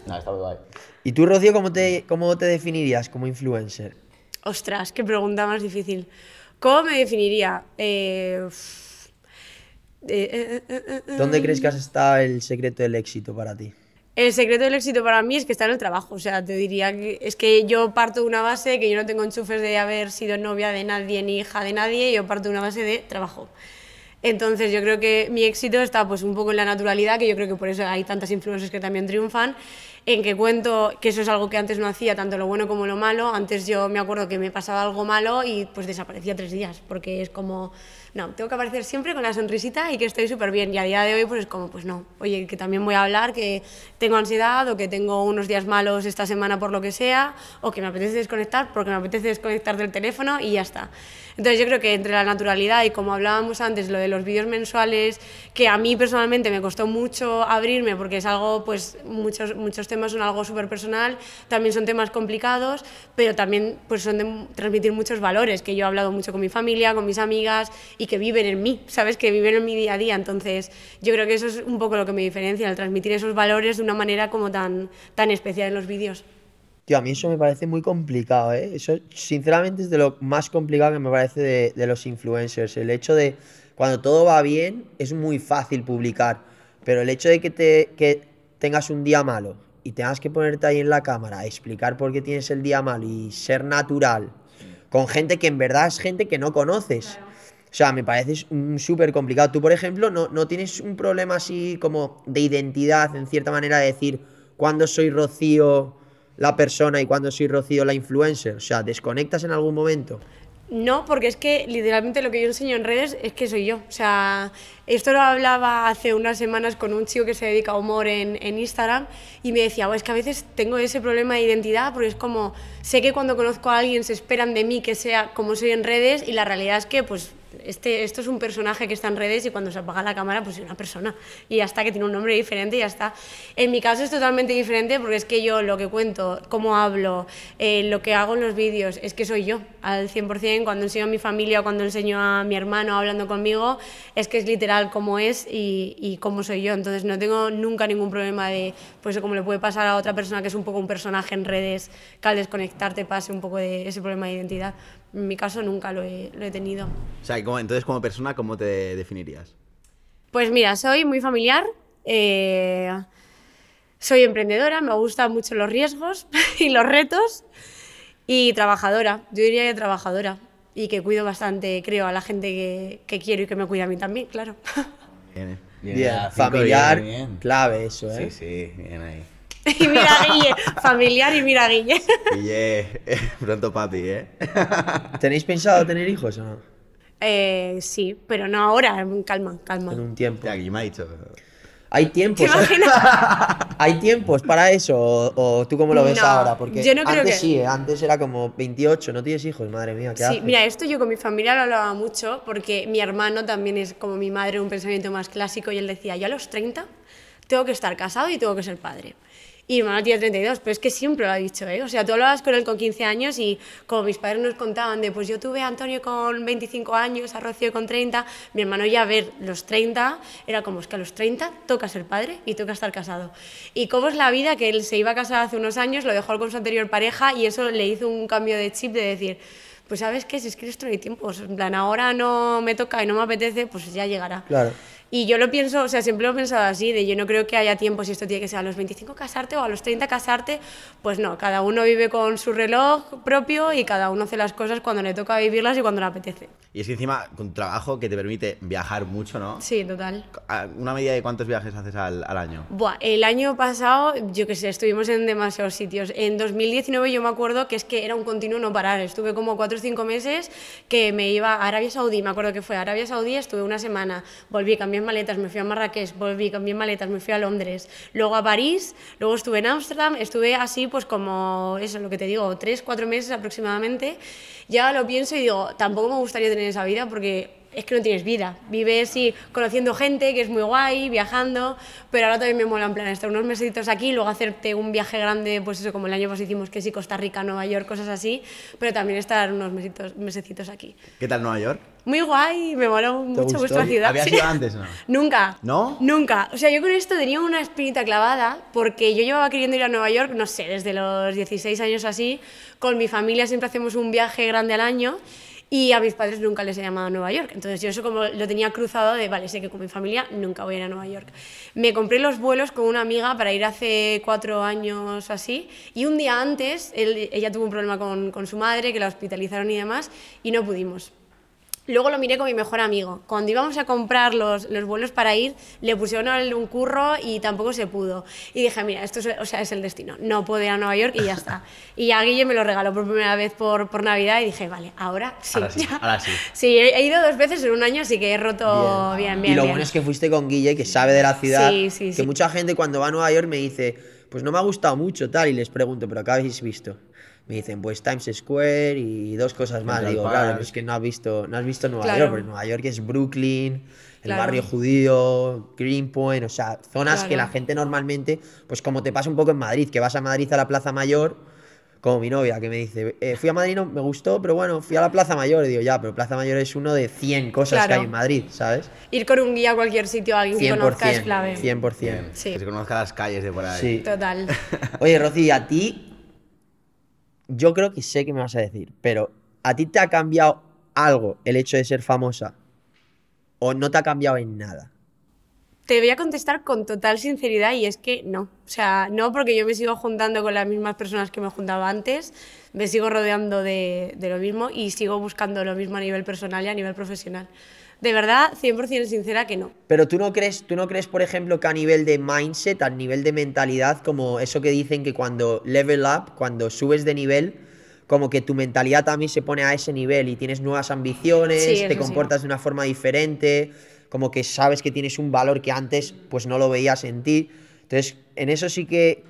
No, está muy guay. ¿Y tú, Rocío, cómo te, cómo te definirías como influencer? Ostras, qué pregunta más difícil. ¿Cómo me definiría? Eh, eh, eh. ¿Dónde crees que has estado el secreto del éxito para ti? El secreto del éxito para mí es que está en el trabajo. O sea, te diría que es que yo parto de una base que yo no tengo enchufes de haber sido novia de nadie ni hija de nadie, yo parto de una base de trabajo. Entonces yo creo que mi éxito está pues un poco en la naturalidad, que yo creo que por eso hay tantas influencers que también triunfan, en que cuento que eso es algo que antes no hacía, tanto lo bueno como lo malo. Antes yo me acuerdo que me pasaba algo malo y pues desaparecía tres días, porque es como, no, tengo que aparecer siempre con la sonrisita y que estoy súper bien. Y a día de hoy pues es como, pues no, oye, que también voy a hablar, que tengo ansiedad o que tengo unos días malos esta semana por lo que sea, o que me apetece desconectar porque me apetece desconectar del teléfono y ya está. Entonces yo creo que entre la naturalidad y como hablábamos antes, lo de los vídeos mensuales, que a mí personalmente me costó mucho abrirme porque es algo, pues muchos, muchos temas son algo súper personal, también son temas complicados, pero también pues son de transmitir muchos valores, que yo he hablado mucho con mi familia, con mis amigas y que viven en mí, ¿sabes? Que viven en mi día a día. Entonces yo creo que eso es un poco lo que me diferencia, el transmitir esos valores de una manera como tan, tan especial en los vídeos. Tío, a mí eso me parece muy complicado, ¿eh? Eso, sinceramente, es de lo más complicado que me parece de, de los influencers. El hecho de, cuando todo va bien, es muy fácil publicar. Pero el hecho de que, te, que tengas un día malo y tengas que ponerte ahí en la cámara a explicar por qué tienes el día malo y ser natural con gente que en verdad es gente que no conoces. O sea, me parece súper complicado. Tú, por ejemplo, no, no tienes un problema así como de identidad, en cierta manera, de decir cuándo soy Rocío la persona y cuándo soy Rocío la influencer. O sea, ¿desconectas en algún momento? No, porque es que literalmente lo que yo enseño en redes es que soy yo. O sea, esto lo hablaba hace unas semanas con un chico que se dedica a humor en, en Instagram y me decía, "Buah, es que a veces tengo ese problema de identidad porque es como, sé que cuando conozco a alguien se esperan de mí que sea como soy en redes y la realidad es que pues este, esto es un personaje que está en redes y cuando se apaga la cámara pues es una persona y ya está, que tiene un nombre diferente y ya está. En mi caso es totalmente diferente porque es que yo lo que cuento, cómo hablo, eh, lo que hago en los vídeos, es que soy yo al 100%, cuando enseño a mi familia o cuando enseño a mi hermano hablando conmigo, es que es literal como es y, y cómo soy yo. Entonces no tengo nunca ningún problema de, pues como le puede pasar a otra persona que es un poco un personaje en redes, que al desconectarte pase un poco de ese problema de identidad. En mi caso nunca lo he, lo he tenido. O sea, como- entonces como persona, ¿cómo te definirías? Pues mira, soy muy familiar, eh, soy emprendedora, me gustan mucho los riesgos *laughs* y los retos y trabajadora, yo diría que trabajadora y que cuido bastante, creo, a la gente que, que quiero y que me cuida a mí también, claro. Bien, Bien, ya, cinco, familiar, bien, bien. clave eso, ¿eh? Sí, sí, bien ahí. *laughs* y mira Guille, familiar y mira Guille. Guille, pronto papi, ¿eh? *laughs* ¿Tenéis pensado tener hijos o no? Eh, sí, pero no ahora, calma, calma. En un tiempo. Ya, me ha dicho. Hay tiempos. ¿Te imaginas? *laughs* ¿Hay tiempos para eso? ¿O, o tú cómo lo ves No, ahora? Porque yo no creo antes que- sí, ¿eh? antes era como 28, no tienes hijos, madre mía, ¿qué Sí, haces? mira, esto yo con mi familia lo hablaba mucho porque mi hermano también es como mi madre, un pensamiento más clásico y él decía, yo a los 30 tengo que estar casado y tengo que ser padre. Y mi hermano tiene 32, pero es que siempre lo ha dicho, ¿eh? O sea, tú hablabas con él con 15 años y como mis padres nos contaban de, pues yo tuve a Antonio con 25 años, a Rocío con 30, mi hermano ya a ver los 30, era como, es que a los 30 toca ser padre y toca estar casado. Y cómo es la vida que él se iba a casar hace unos años, lo dejó con su anterior pareja y eso le hizo un cambio de chip de decir, pues sabes qué, si es que esto no hay tiempo, en plan, ahora no me toca y no me apetece, pues ya llegará. Claro. Y yo lo pienso, o sea, siempre lo he pensado así, de yo no creo que haya tiempo si esto tiene que ser a los 25 casarte o a los 30 casarte, pues no, cada uno vive con su reloj propio y cada uno hace las cosas cuando le toca vivirlas y cuando le apetece. Y es que encima, tu trabajo que te permite viajar mucho, ¿no? Sí, total. A- ¿Una medida de cuántos viajes haces al, al año? Buah, el año pasado, yo qué sé, estuvimos en demasiados sitios. En 2019 yo me acuerdo que es que era un continuo no parar. Estuve como cuatro o cinco meses que me iba a Arabia Saudí, me acuerdo que fue a Arabia Saudí, estuve una semana, volví, cambié maletas, me fui a Marrakech, volví, cambié maletas, me fui a Londres, luego a París, luego estuve en Ámsterdam, estuve así pues como, eso es lo que te digo, tres, cuatro meses aproximadamente. Ya lo pienso y digo, tampoco me gustaría tener esa vida porque es que no tienes vida. Vives sí, conociendo gente, que es muy guay, viajando, pero ahora también me mola en plan estar unos mesecitos aquí, luego hacerte un viaje grande, pues eso, como el año pasado hicimos que sí, Costa Rica, Nueva York, cosas así, pero también estar unos mesitos, mesecitos aquí. ¿Qué tal Nueva York? Muy guay, me mola mucho gustó? vuestra ciudad. ¿Habías sí. ido antes o no? *laughs* Nunca. ¿No? Nunca. O sea, yo con esto tenía una espinita clavada porque yo llevaba queriendo ir a Nueva York, no sé, desde los 16 años así. Con mi familia siempre hacemos un viaje grande al año y a mis padres nunca les he llamado a Nueva York. Entonces yo eso como lo tenía cruzado de, vale, sé que con mi familia nunca voy a ir a Nueva York. Me compré los vuelos con una amiga para ir hace cuatro años así y un día antes él- ella tuvo un problema con, con su madre, que la hospitalizaron y demás, y no pudimos. Luego lo miré con mi mejor amigo. Cuando íbamos a comprar los, los vuelos para ir, le pusieron un curro y tampoco se pudo. Y dije, mira, esto es, o sea, es el destino. No puedo ir a Nueva York y ya está. *laughs* Y ya Guille me lo regaló por primera vez por, por Navidad y dije, vale, ahora sí. Ahora sí, ya". ahora sí. Sí, he, ido dos veces en un año, así que he roto bien, bien. y lo bien. bueno es que fuiste con Guille, que sabe de la ciudad. Sí, sí, que mucha gente cuando va a Nueva York me dice, pues no me ha gustado mucho tal, y les pregunto, ¿pero qué habéis visto? Me dicen, pues Times Square y dos cosas más. Digo, Park. claro, pero es que no has visto, no has visto Nueva Claro. York, porque Nueva York es Brooklyn, el Claro. barrio judío, Greenpoint, o sea, zonas que Claro. la gente normalmente, pues como te pasa un poco en Madrid, que vas a Madrid a la Plaza Mayor, como mi novia, que me dice, "Eh, fui a Madrid, no, me gustó, pero bueno, fui a la Plaza Mayor. Y digo, ya, pero Plaza Mayor es uno de 100 cosas que Claro. hay en Madrid, ¿sabes? Ir con un guía a cualquier sitio, a alguien que 100%. conozca es clave. 100%. Sí. Que se conozca las calles de por ahí. Sí. Total. Oye, Rocío, a ti, yo creo que sé qué me vas a decir, pero ¿a ti te ha cambiado algo el hecho de ser famosa? ¿O no te ha cambiado en nada? Te voy a contestar con total sinceridad y es que no. O sea, no porque yo me sigo juntando con las mismas personas que me juntaba antes, me sigo rodeando de, de lo mismo y sigo buscando lo mismo a nivel personal y a nivel profesional. De verdad, 100% sincera que no. Pero tú no crees, tú no crees, por ejemplo, que a nivel de mindset, a nivel de mentalidad, como eso que dicen que cuando level up, cuando subes de nivel, como que tu mentalidad también se pone a ese nivel y tienes nuevas ambiciones, Sí, te sí. comportas de una forma diferente, como que sabes que tienes un valor que antes pues no lo veías en ti. Entonces, en eso sí que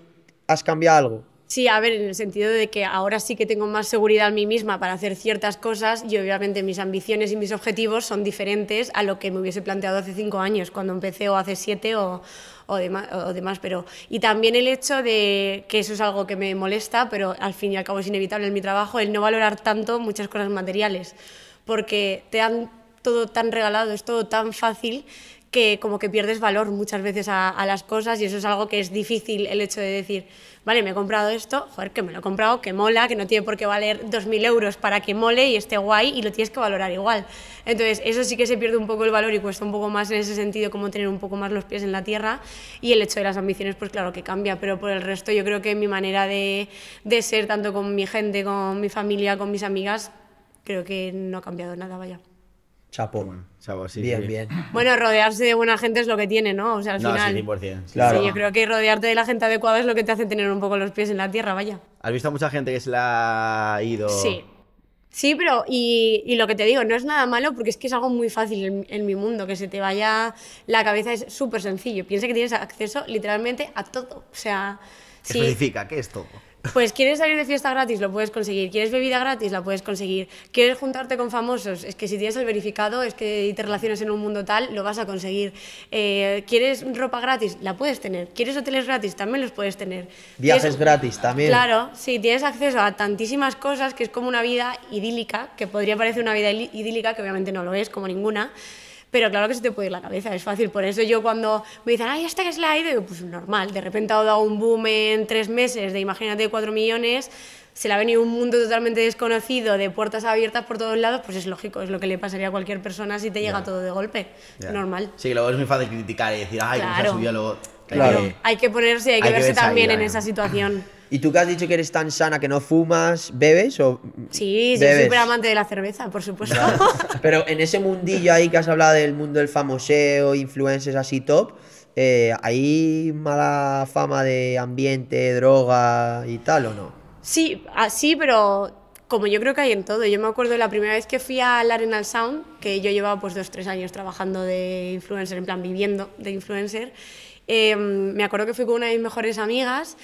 has cambiado algo. Sí, a ver, en el sentido de que ahora sí que tengo más seguridad en mí misma para hacer ciertas cosas y obviamente mis ambiciones y mis objetivos son diferentes a lo que me hubiese planteado hace cinco años, cuando empecé o hace siete o, o, dema- o demás. Pero, y también el hecho de que eso es algo que me molesta, pero al fin y al cabo es inevitable en mi trabajo, el no valorar tanto muchas cosas materiales, porque te dan todo tan regalado, es todo tan fácil que como que pierdes valor muchas veces a, a las cosas y eso es algo que es difícil el hecho de decir, vale, me he comprado esto, joder, que me lo he comprado, que mola, que no tiene por qué valer 2.000 euros para que mole y esté guay y lo tienes que valorar igual. Entonces, eso sí que se pierde un poco el valor y cuesta un poco más en ese sentido como tener un poco más los pies en la tierra y el hecho de las ambiciones, pues claro que cambia, pero por el resto yo creo que mi manera de, de ser, tanto con mi gente, con mi familia, con mis amigas, creo que no ha cambiado nada, vaya. Chapo. Sí, bien, sí. bien. Bueno, rodearse de buena gente es lo que tiene, ¿no? O sea, al No, final. sí, 100%. sí. Claro. Sí, yo creo que rodearte de la gente adecuada es lo que te hace tener un poco los pies en la tierra, vaya. ¿Has visto a mucha gente que se la ha ido? Sí. Sí, pero y, y lo que te digo, no es nada malo porque es que es algo muy fácil en, en mi mundo, que se te vaya la cabeza es súper sencillo. Piensa que tienes acceso literalmente a todo. O sea, sí, Especifica, ¿qué es todo? Pues quieres salir de fiesta gratis, lo puedes conseguir. Quieres bebida gratis, la puedes conseguir. Quieres juntarte con famosos, es que si tienes el verificado, es que y te relacionas en un mundo tal, lo vas a conseguir. Eh, ¿Quieres ropa gratis? La puedes tener. ¿Quieres hoteles gratis? También los puedes tener. Viajes ¿Quieres- gratis también. Claro, sí, tienes acceso a tantísimas cosas que es como una vida idílica, que podría parecer una vida idílica, que obviamente no lo es, como ninguna. Pero claro que se te puede ir la cabeza, es fácil. Por eso yo cuando me dicen, ay, esta que es la ido, digo, pues normal. De repente ha dado un boom en tres meses de, imagínate, cuatro millones, se le ha venido un mundo totalmente desconocido, de puertas abiertas por todos lados, pues es lógico, es lo que le pasaría a cualquier persona si te llega Ya. todo de golpe. Ya. Normal. Sí, que luego es muy fácil criticar y decir, ay, cómo se ha Claro. subido luego. Claro. que- Hay que ponerse, hay que Hay que verse ahí, también en claro. esa situación. *clears throat* *clears throat* ¿Y tú que has dicho que eres tan sana que no fumas, bebes o Sí, bebes? soy súper amante de la cerveza, por supuesto. *laughs* Pero en ese mundillo ahí que has hablado del mundo del famoseo, influencers así top, eh, ¿hay mala fama de ambiente, droga y tal o no? Sí, así, pero como yo creo que hay en todo. Yo me acuerdo la primera vez que fui al Arenal Sound, que yo llevaba pues dos, tres años trabajando de influencer, en plan viviendo de influencer, eh, me acuerdo que fui con una de mis mejores amigas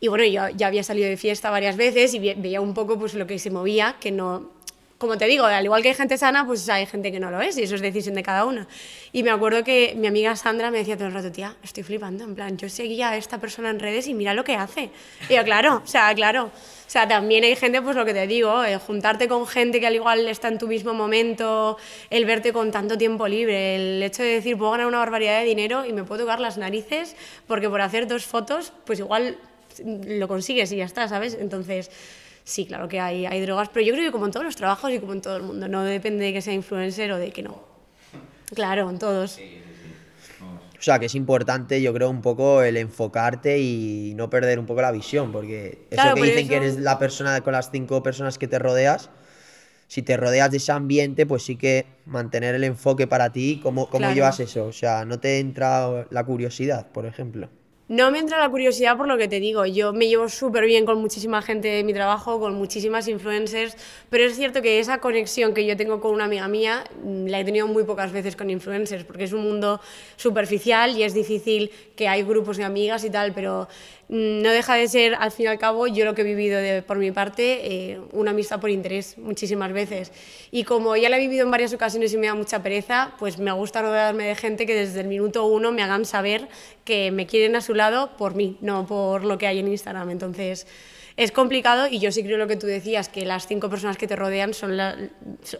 y bueno, yo ya había salido de fiesta varias veces y ve- veía un poco pues lo que se movía, que no... Como te digo, al igual que hay gente sana, pues hay gente que no lo es y eso es decisión de cada uno. Y me acuerdo que mi amiga Sandra me decía todo el rato, tía, estoy flipando, en plan, yo seguía a esta persona en redes y mira lo que hace. Y yo, claro, o sea, claro. O sea, también hay gente, pues lo que te digo, eh, juntarte con gente que al igual está en tu mismo momento, el verte con tanto tiempo libre, el hecho de decir, puedo ganar una barbaridad de dinero y me puedo tocar las narices porque por hacer dos fotos, pues igual lo consigues y ya está, ¿sabes? Entonces, sí, claro que hay, hay drogas, pero yo creo que como en todos los trabajos y como en todo el mundo, no depende de que sea influencer o de que no. Claro, en todos. O sea, que es importante, yo creo, un poco el enfocarte y no perder un poco la visión, porque eso Claro, que por dicen que eres la persona con las cinco personas que te rodeas, si te rodeas de ese ambiente, pues sí que mantener el enfoque para ti, ¿cómo, cómo Claro. llevas eso? O sea, ¿no te entra la curiosidad, por ejemplo? No me entra la curiosidad por lo que te digo. Yo me llevo súper bien con muchísima gente de mi trabajo, con muchísimas influencers, pero es cierto que esa conexión que yo tengo con una amiga mía mm, la he tenido muy pocas veces con influencers, porque es un mundo superficial y es difícil que hay grupos de amigas y tal, pero no deja de ser, al fin y al cabo, yo lo que he vivido de- por mi parte, eh, una amistad por interés muchísimas veces. Y como ya la he vivido en varias ocasiones y me da mucha pereza, pues me gusta rodearme de gente que desde el minuto uno me hagan saber que me quieren a su lado por mí, no por lo que hay en Instagram. Entonces es complicado y yo sí creo lo que tú decías, que las cinco personas que te rodean son la,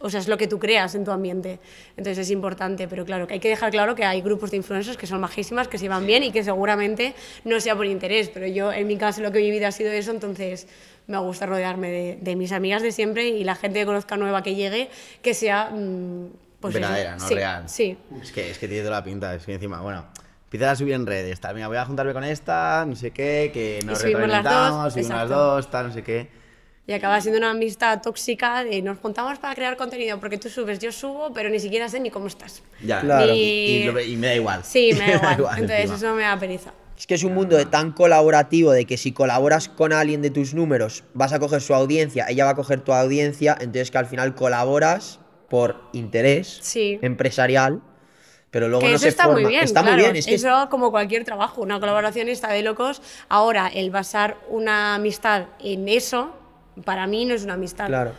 o sea, es lo que tú creas en tu ambiente. Entonces es importante, pero claro, que hay que dejar claro que hay grupos de influencers que son majísimas, que se van bien y que seguramente no sea por interés, pero yo en mi caso lo que he vivido ha sido eso, entonces me gusta rodearme de, de mis amigas de siempre y la gente que conozca nueva que llegue, que sea... mm, pues eso. Verdadera, no Sí, real. Sí. Es que, es que tiene toda la pinta. Es que encima, bueno, empiezas a subir en redes. Tal, mira, voy a juntarme con esta, no sé qué, que nos Y subimos las dos, retroalimentamos, subimos las exacto. dos, tal, no sé qué. Y acaba siendo una amistad tóxica de nos juntamos para crear contenido porque tú subes, yo subo, pero ni siquiera sé ni cómo estás. Ya, Claro. y, y me da igual. Sí, me da *laughs* igual. Entonces encima. eso me da pereza. Es que es un mundo de tan colaborativo de que si colaboras con alguien de tus números, vas a coger su audiencia, ella va a coger tu audiencia, entonces que al final colaboras por interés Sí. empresarial, pero luego que no eso se está forma. muy bien. Está claro. muy bien, es que eso como cualquier trabajo, una colaboración está de locos. Ahora, el basar una amistad en eso, para mí no es una amistad. Claro.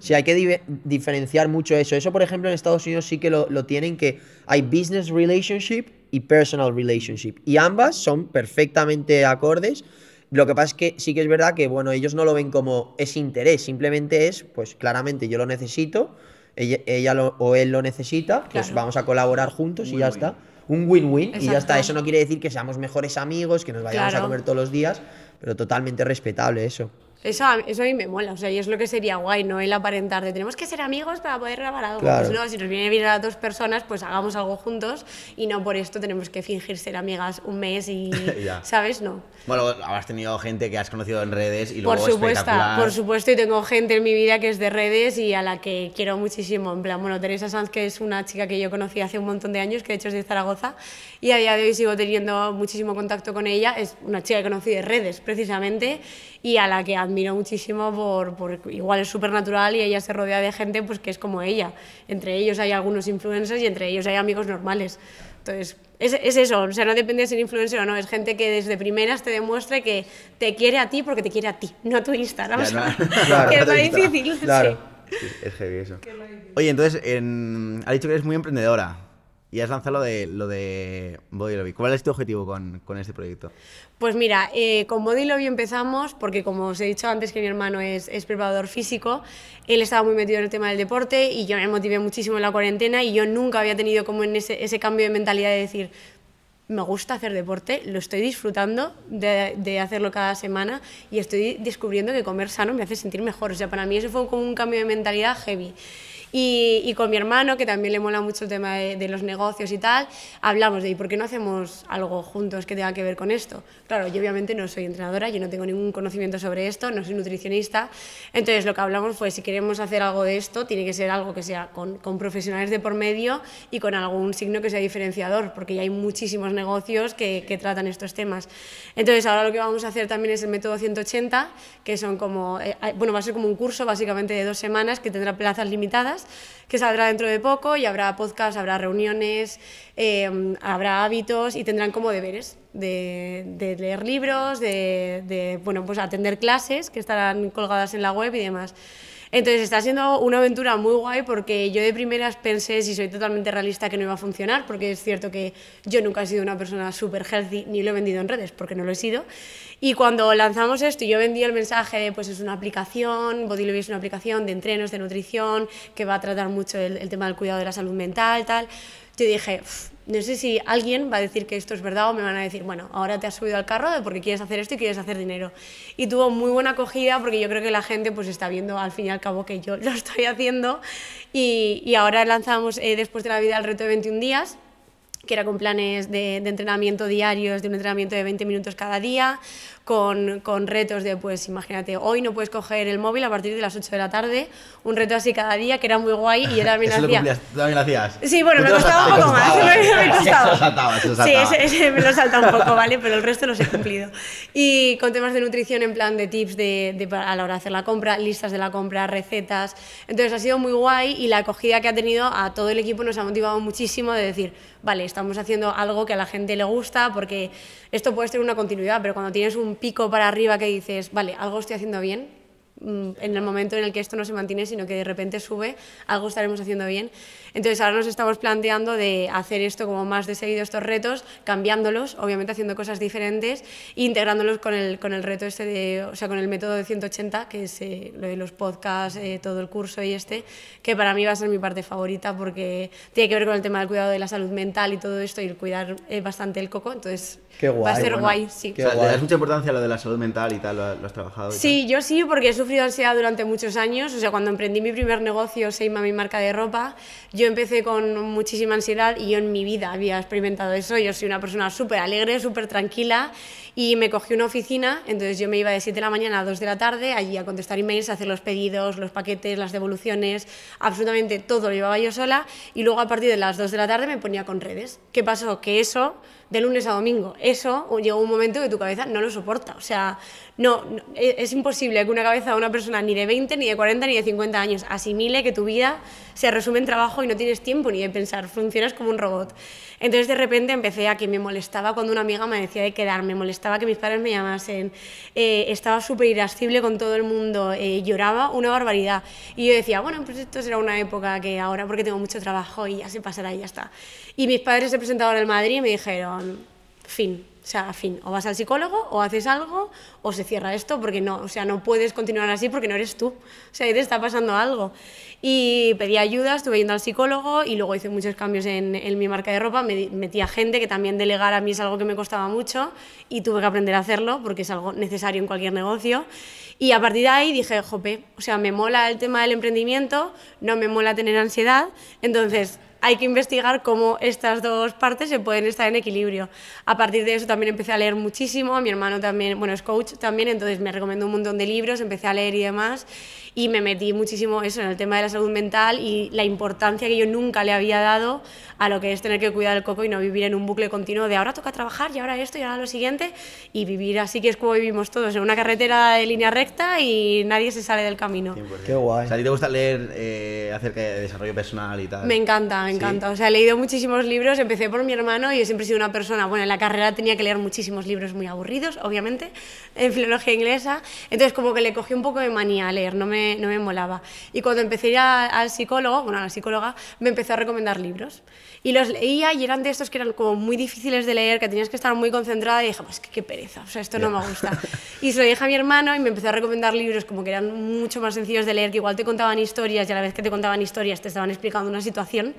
Sí, hay que diferenciar mucho eso. Eso, por ejemplo, en Estados Unidos sí que lo, lo tienen, que hay business relationship y personal relationship. Y ambas son perfectamente acordes. Lo que pasa es que sí que es verdad que, bueno, ellos no lo ven como ese interés, simplemente es, pues claramente yo lo necesito, ella, ella lo- o él lo necesita, pues Claro. vamos a colaborar juntos y ya está. Un win-win y ya está. Eso no quiere decir que seamos mejores amigos, que nos vayamos a comer todos los días, pero totalmente respetable eso. Eso a, eso a mí me mola, o sea, y es lo que sería guay, ¿no? El aparentar de tenemos que ser amigos para poder grabar algo. Claro. Pues no, si nos viene bien a dos personas, pues hagamos algo juntos y no por esto tenemos que fingir ser amigas un mes y. *laughs* ¿sabes? No. Bueno, habrás tenido gente que has conocido en redes y Por luego supuesto, espectacular. por supuesto, y tengo gente en mi vida que es de redes y a la que quiero muchísimo. En plan, bueno, Teresa Sanz, que es una chica que yo conocí hace un montón de años, que de hecho es de Zaragoza, y a día de hoy sigo teniendo muchísimo contacto con ella. Es una chica que conocí de redes, precisamente, y a la que admiro muchísimo por, por igual es súper natural y ella se rodea de gente pues que es como ella. Entre ellos hay algunos influencers y entre ellos hay amigos normales. Entonces, es, es, eso, o sea, no depende de ser influencer o no, es gente que desde primeras te demuestre que te quiere a ti porque te quiere a ti, no a tu Instagram. Ya, no. *laughs* Claro, que es lo difícil. *laughs* Claro. sí. Sí, es heavy eso. Oye, entonces, en... has dicho que eres muy emprendedora y has lanzado lo de, lo de Body Lobby. ¿Cuál es tu objetivo con, con este proyecto? Pues mira, eh, con Body Lobby empezamos porque como os he dicho antes que mi hermano es, es preparador físico, él estaba muy metido en el tema del deporte y yo me motivé muchísimo en la cuarentena y yo nunca había tenido como en ese, ese cambio de mentalidad de decir, me gusta hacer deporte, lo estoy disfrutando de, de, hacerlo cada semana y estoy descubriendo que comer sano me hace sentir mejor. O sea, para mí eso fue como un cambio de mentalidad heavy. Y, y, con mi hermano, que también le mola mucho el tema de, de, los negocios y tal, hablamos de, ¿y por qué no hacemos algo juntos que tenga que ver con esto? Claro, yo obviamente no soy entrenadora, yo no tengo ningún conocimiento sobre esto, no soy nutricionista, entonces lo que hablamos fue, si queremos hacer algo de esto, tiene que ser algo que sea con, con profesionales de por medio y con algún signo que sea diferenciador, porque ya hay muchísimos negocios que, que tratan estos temas. Entonces ahora lo que vamos a hacer también es el método 180, que son como, eh, bueno, va a ser como un curso básicamente de dos semanas que tendrá plazas limitadas que saldrá dentro de poco y habrá podcast, habrá reuniones, eh, habrá hábitos y tendrán como deberes de, de leer libros, de, de, bueno, pues atender clases que estarán colgadas en la web y demás. Entonces está siendo una aventura muy guay porque yo de primeras pensé, si soy totalmente realista, que no iba a funcionar, porque es cierto que yo nunca he sido una persona súper healthy ni lo he vendido en redes, porque no lo he sido. Y cuando lanzamos esto, yo vendí el mensaje pues es una aplicación, Bodylobby es una aplicación de entrenos, de nutrición, que va a tratar mucho el, el tema del cuidado de la salud mental, tal. Yo dije, no sé si alguien va a decir que esto es verdad o me van a decir, bueno, ahora te has subido al carro porque quieres hacer esto y quieres hacer dinero. Y tuvo muy buena acogida porque yo creo que la gente pues está viendo al fin y al cabo que yo *laughs* lo estoy haciendo. Y, y ahora lanzamos eh, después de la vida el reto de 21 días, que era con planes de, de, entrenamiento diarios, de un entrenamiento de 20 minutos cada día, con, con, retos de, pues imagínate, hoy no puedes coger el móvil a partir de las 8 de la tarde, un reto así cada día que era muy guay y yo *laughs* también ¿Eso hacía. Lo ¿Tú también lo hacías? Sí, bueno, *laughs* me costaba un poco más, me, costaba. *laughs* Sí, ese, ese me lo salta un poco, ¿vale? Pero el resto los he cumplido. Y con temas de nutrición en plan de tips de, de, a la hora de hacer la compra, listas de la compra, recetas. Entonces ha sido muy guay y la acogida que ha tenido a todo el equipo nos ha motivado muchísimo de decir, vale, estamos haciendo algo que a la gente le gusta porque esto puede ser una continuidad, pero cuando tienes un pico para arriba que dices, vale, algo estoy haciendo bien, mm, en el momento en el que esto no se mantiene, sino que de repente sube, algo estaremos haciendo bien. Entonces ahora nos estamos planteando de hacer esto como más de seguido estos retos, cambiándolos, obviamente haciendo cosas diferentes e integrándolos con el, con el reto este de, o sea, con el método de 180, que es eh, lo de los podcasts, eh, todo el curso y este, que para mí va a ser mi parte favorita porque tiene que ver con el tema del cuidado de la salud mental y todo esto y el cuidar eh, bastante el coco, entonces Qué guay, va a ser bueno, guay, sí. O sea, le das mucha importancia a lo de la salud mental y tal, lo, lo has trabajado. Sí, yo sí, porque he sufrido ansiedad durante muchos años. O sea, cuando emprendí mi primer negocio, Seima, mi marca de ropa, yo empecé con muchísima ansiedad y yo en mi vida había experimentado eso. Yo soy una persona súper alegre, súper tranquila y me cogí una oficina, entonces yo me iba de 7 de la mañana a 2 de la tarde allí a contestar emails, a hacer los pedidos, los paquetes, las devoluciones, absolutamente todo lo llevaba yo sola y luego a partir de las 2 de la tarde me ponía con redes. ¿Qué pasó? Que eso de lunes a domingo. Eso llegó un momento que tu cabeza no lo soporta. O sea, no, no, es imposible que una cabeza de una persona ni de 20, ni de 40, ni de 50 años asimile que tu vida se resume en trabajo y no tienes tiempo ni de pensar, funcionas como un robot. Entonces de repente empecé a que me molestaba cuando una amiga me decía de quedar, me molestaba que mis padres me llamasen, eh, estaba súper irascible con todo el mundo, eh, lloraba una barbaridad. Y yo decía, bueno, pues esto será una época que ahora porque tengo mucho trabajo y ya se pasará y ya está. Y mis padres se presentaron en Madrid y me dijeron, fin, o sea, fin, o vas al psicólogo o haces algo o se cierra esto porque no, o sea, no puedes continuar así porque no eres tú. O sea, te está pasando algo. Y pedí ayuda, estuve yendo al psicólogo y luego hice muchos cambios en, en mi marca de ropa, me metí a gente que también delegar a mí es algo que me costaba mucho y tuve que aprender a hacerlo porque es algo necesario en cualquier negocio. Y a partir de ahí dije, jope, o sea, me mola el tema del emprendimiento, no me mola tener ansiedad, entonces hay que investigar cómo estas dos partes se pueden estar en equilibrio. A partir de eso también empecé a leer muchísimo, mi hermano también, bueno, es coach también, entonces me recomendó un montón de libros, empecé a leer y demás, y me metí muchísimo eso en el tema de la salud mental y la importancia que yo nunca le había dado a lo que es tener que cuidar el coco y no vivir en un bucle continuo de ahora toca trabajar y ahora esto y ahora lo siguiente y vivir así que es como vivimos todos en una carretera de línea recta y nadie se sale del camino. Qué guay. O sea, ¿a ti te gusta leer eh, acerca de desarrollo personal y tal? Me encanta, me ¿Sí? encanta. O sea, he leído muchísimos libros, empecé por mi hermano y yo siempre he sido una persona, bueno, en la carrera tenía que leer muchísimos libros muy aburridos, obviamente, en filología inglesa, entonces como que le cogí un poco de manía a leer, no me, no me molaba. Y cuando empecé a ir al psicólogo, bueno, a la psicóloga, me empezó a recomendar libros. Y los leía y eran de estos que eran como muy difíciles de leer, que tenías que estar muy concentrada y dije, pues que qué pereza, o sea, esto no me gusta. Y se lo dije a mi hermano y me empezó a recomendar libros como que eran mucho más sencillos de leer, que igual te contaban historias y a la vez que te contaban historias te estaban explicando una situación.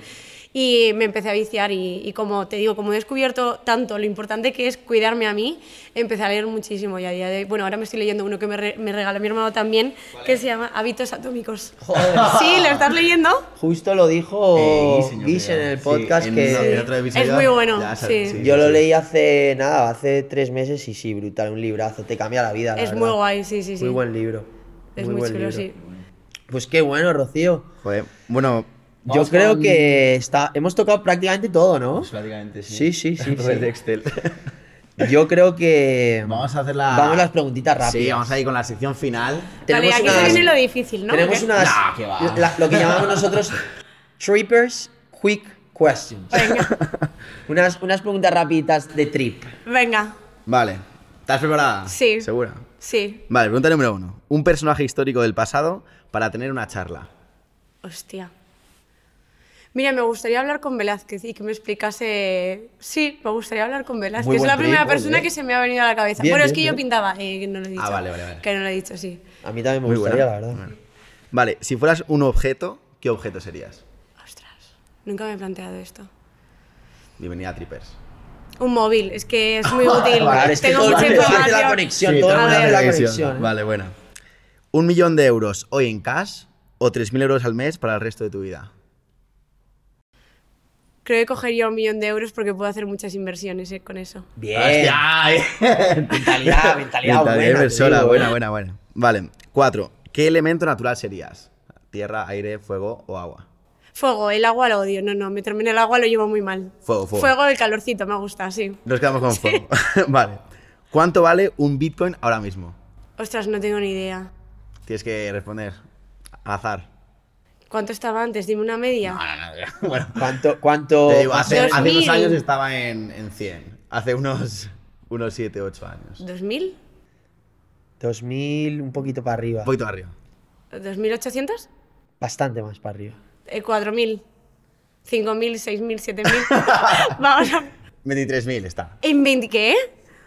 Y me empecé a viciar y, y como te digo, como he descubierto tanto lo importante que es cuidarme a mí, empecé a leer muchísimo y a día de hoy, bueno, ahora me estoy leyendo uno que me, re- me regaló mi hermano también, que se llama Hábitos Atómicos. *laughs* Sí, ¿lo estás leyendo? Justo lo dijo Guis en el sí, podcast en que uno- en otro episodio Es muy bueno, ya sí. yo lo leí hace nada, hace tres meses y sí, brutal, un librazo, te cambia la vida. la Es verdad. muy guay, sí, sí, sí. Muy buen libro. Es muy, buen chulo, libro. sí. Pues qué bueno, Rocío. Joder, bueno, Yo vamos creo con- que está, hemos tocado prácticamente todo, ¿no? Pues prácticamente sí. Sí, sí, sí, *laughs* Red sí. Excel. *laughs* Yo creo que Vamos a hacer la... vamos a las preguntitas rápidas. Sí, vamos a ir con la sección final. Vale, aquí viene lo difícil, ¿no? Tenemos unas, Nah, qué va. la- lo que *laughs* llamamos nosotros trippers quick questions. Venga, Unas, unas preguntas rapiditas de trip. venga, Vale. ¿Estás preparada? Sí. ¿Segura? sí. Vale, pregunta número uno. Un personaje histórico del pasado para tener una charla. Hostia. Mira, me gustaría hablar con Velázquez y que me explicase. Sí, me gustaría hablar con Velázquez. Es la primera trip, persona oye. que se me ha venido a la cabeza. Bien, bueno, es bien, que yo pintaba, eh, que no lo he dicho. Ah, vale, vale, vale. Que no lo he dicho, sí. A mí también me Muy gustaría, buena. la verdad. Vale. Vale, si fueras un objeto, ¿qué objeto serías? Ostras, nunca me he planteado esto. Bienvenida a Trippers. Un móvil, es que es muy *laughs* útil. Es Tengo mucha información. la conexión, Sí, todo todo la conexión. ¿eh? Vale, buena. Un millón de euros hoy en cash o 3.000 euros al mes para el resto de tu vida. Creo que cogería un millón de euros porque puedo hacer muchas inversiones eh, con eso. Bien. ¡Hostia! *laughs* *laughs* Mentalidad, mentalidad buena, inversora, buena, eh. buena, buena. Vale, cuatro. ¿Qué elemento natural serías? ¿Tierra, aire, fuego o agua? Fuego, el agua lo odio. No, no, meterme en el agua lo llevo muy mal. Fuego, fuego. Fuego, el calorcito, me gusta, sí. Nos quedamos con fuego. *laughs* vale. ¿Cuánto vale un Bitcoin ahora mismo? Ostras, no tengo ni idea. Tienes que responder al azar. ¿Cuánto estaba antes? Dime una media. *laughs* Bueno, ¿Cuánto, cuánto te digo, hace, hace unos 2000. años estaba en, en 100. Hace unos, unos 7, 8 años. ¿2000? 2000, un poquito para arriba. Un poquito arriba. ¿2800? Bastante más para arriba. Eh, 4000. 5000, 6000, 7000. Vamos a. 23.000 está. ¿En 20 qué?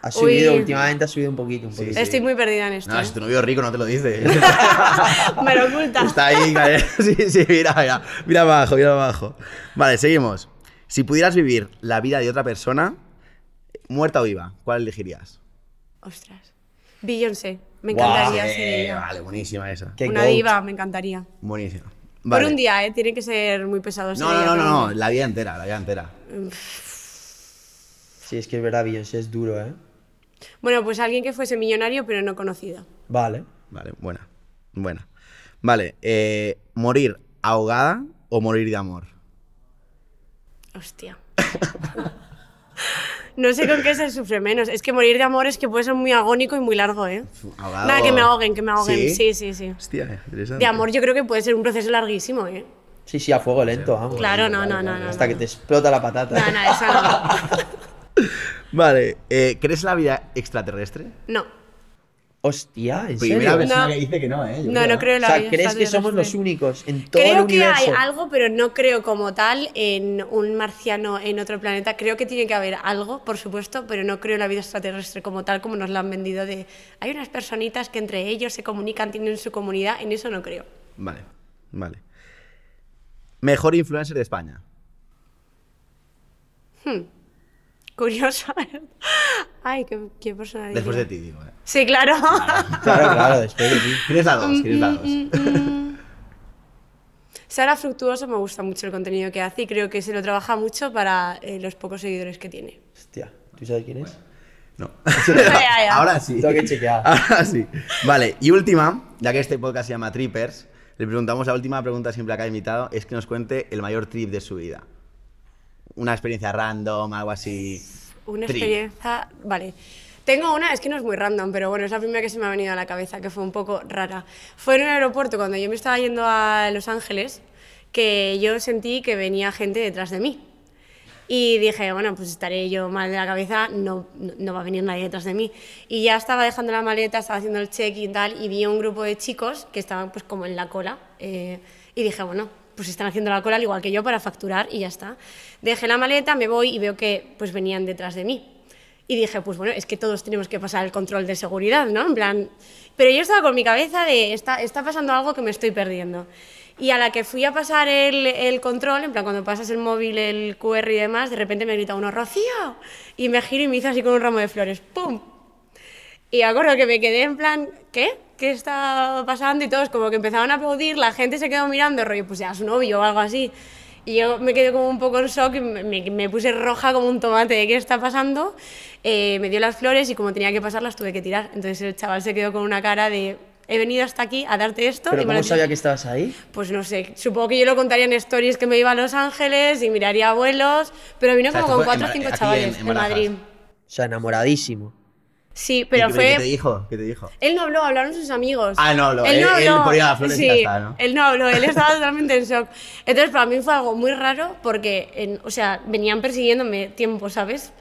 Ha subido, Uy, últimamente ha subido un poquito, un poquito. Estoy muy perdida en esto. No, ¿eh? si tu novio es rico no te lo dice. *laughs* Me lo oculta. Está ahí, vale. *laughs* Sí, sí, mira, mira. Mira abajo, mira abajo. Vale, seguimos. Si pudieras vivir la vida de otra persona, muerta o viva, ¿cuál elegirías? Ostras. Beyoncé. Me encantaría ser Eh, ella. vale, buenísima esa. Qué Una goat. diva, me encantaría. Buenísima. Vale. Por un día, ¿eh? Tiene que ser muy pesado. ser No, no, no, no, no, la vida entera, la vida entera. Sí, es que es verdad, Beyoncé es duro, ¿eh? Bueno, pues alguien que fuese millonario, pero no conocido. Vale. Vale, buena. Buena. Vale, eh, ¿morir ahogada o morir de amor? Hostia. no sé con qué se sufre menos. Es que morir de amor es que puede ser muy agónico y muy largo, ¿eh? Ahogado. Nada, que me ahoguen, que me ahoguen. ¿Sí? Sí, sí, sí. Hostia, interesante. De amor yo creo que puede ser un proceso larguísimo, ¿eh? Sí, sí, a fuego lento, vamos. Claro, no, no, no, no. Hasta que te explota la patata. No, no, eso no. *laughs* Vale, eh, ¿crees en la vida extraterrestre? No, Hostia, ¿en Primera serio? persona No. que dice que no, ¿eh? Yo no, no creo en O la sea, vida ¿crees que somos los únicos en todo el Creo que universo? hay algo, pero no creo como tal en un marciano en otro planeta. Creo que tiene que haber algo, por supuesto, pero no creo en la vida extraterrestre como tal, como nos la han vendido de... Hay unas personitas que entre ellos se comunican, tienen su comunidad, en eso no creo. Vale, vale. Mejor influencer de España. Curioso. *laughs* Ay, qué, qué persona? Después de ti, digo. ¿eh? Sí, claro. Claro, claro, después de ti. ¿Quieres la dos? Mm, ¿Quieres la dos? Sara Fructuoso me gusta mucho el contenido que hace y creo que se lo trabaja mucho para eh, los pocos seguidores que tiene. Hostia, ¿tú sabes quién es? No. *laughs* *laughs* ya, ya. Ahora sí. Tengo que chequear. Ahora sí. Vale, y última, ya que este podcast se llama Trippers, le preguntamos la última pregunta siempre a cada invitado, es que nos cuente el mayor trip de su vida. Una experiencia random, algo así. Una experiencia. Vale. Tengo una, es que no es muy random, pero bueno, es la primera que se me ha venido a la cabeza, que fue un poco rara. Fue en un aeropuerto cuando yo me estaba yendo a Los Ángeles, que yo sentí que venía gente detrás de mí. Y dije, bueno, pues estaré yo mal de la cabeza, no, no, va a venir nadie detrás de mí. Y ya estaba dejando la maleta, estaba haciendo el check-in y tal, y vi un grupo de chicos que estaban pues como en la cola. eh, y dije, bueno, pues están haciendo la cola al igual que yo para facturar y ya está. Dejé la maleta, me voy y veo que pues venían detrás de mí. Y dije, pues bueno, es que todos tenemos que pasar el control de seguridad, ¿no? En plan... Pero yo estaba con mi cabeza de, está, está pasando algo que me estoy perdiendo. Y a la que fui a pasar el, el control, en plan, cuando pasas el móvil, el QR y demás, de repente me grita uno, ¡Rocío! Y me giro y me hizo así con un ramo de flores. ¡Pum! Y acuerdo que me quedé en plan, ¿qué? ¿Qué está pasando? Y todos como que empezaban a aplaudir, la gente se quedó mirando, rollo, pues ya su novio o algo así. Y yo me quedé como un poco en shock y me, puse roja como un tomate de qué está pasando. Eh, me dio las flores y como tenía que pasarlas tuve que tirar. Entonces el chaval se quedó con una cara de, he venido hasta aquí a darte esto. ¿Pero y cómo sabía que estabas ahí? Pues no sé, supongo que yo lo contaría en stories que me iba a Los Ángeles y miraría abuelos, pero vino O sea, como con cuatro o cinco chavales en- en, en Barajas. Madrid. O sea, enamoradísimo. Sí, pero ¿Y qué- fue... ¿Qué te dijo? ¿Qué te dijo? Él no habló, hablaron sus amigos. Ah, no habló, él- él ponía las flores y sí, ya está, ¿no? Él no habló, él estaba totalmente en shock. Entonces, para mí fue algo muy raro porque, en- o sea, venían persiguiéndome tiempo, ¿sabes?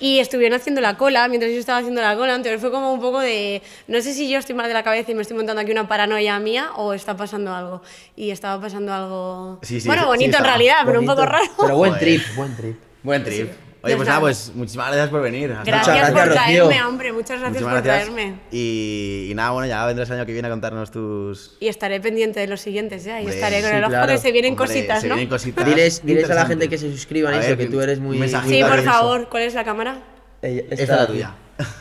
Y estuvieron haciendo la cola mientras yo estaba haciendo la cola. Entonces fue como un poco de. No sé si yo estoy mal de la cabeza y me estoy montando aquí una paranoia mía o está pasando algo. Y estaba pasando algo. Sí, sí, bueno, sí, bonito en realidad, pero un Bonito. poco raro. Pero buen trip, buen trip. Buen trip. Oye, pues nada, pues muchísimas gracias por venir. Hasta Gracias, por Rocío. traerme, hombre. Muchas gracias Muchísimas por gracias. traerme. Y, y nada, bueno, ya vendrás el año que viene a contarnos tus. Y estaré pendiente de los siguientes ya. Y Hombre, estaré con sí, el ojo claro. que se vienen Hombre, cositas, se ¿no? vienen cositas Diles, diles a la gente que se suscriban A eso, ver, que tú eres muy... Sí, por favor. ¿Cuál es la cámara? Ella- Esta es la tuya.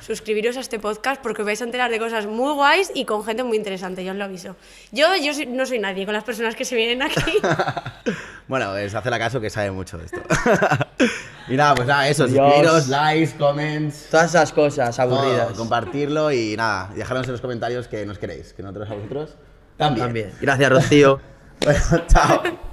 Suscribiros a este podcast porque os vais a enterar de cosas muy guays y con gente muy interesante, yo os lo aviso. Yo, yo soy- no soy nadie con las personas que se vienen aquí. *laughs* bueno, es hacer caso que sabe mucho de esto. *laughs* y nada, pues nada, eso, Dios. suscribiros, likes, comments. Todas esas cosas todo, aburridas. compartirlo y nada, dejarnos en los comentarios que nos queréis, que nosotros a vosotros también. También. Gracias, Rocío. *laughs* Bueno, chao.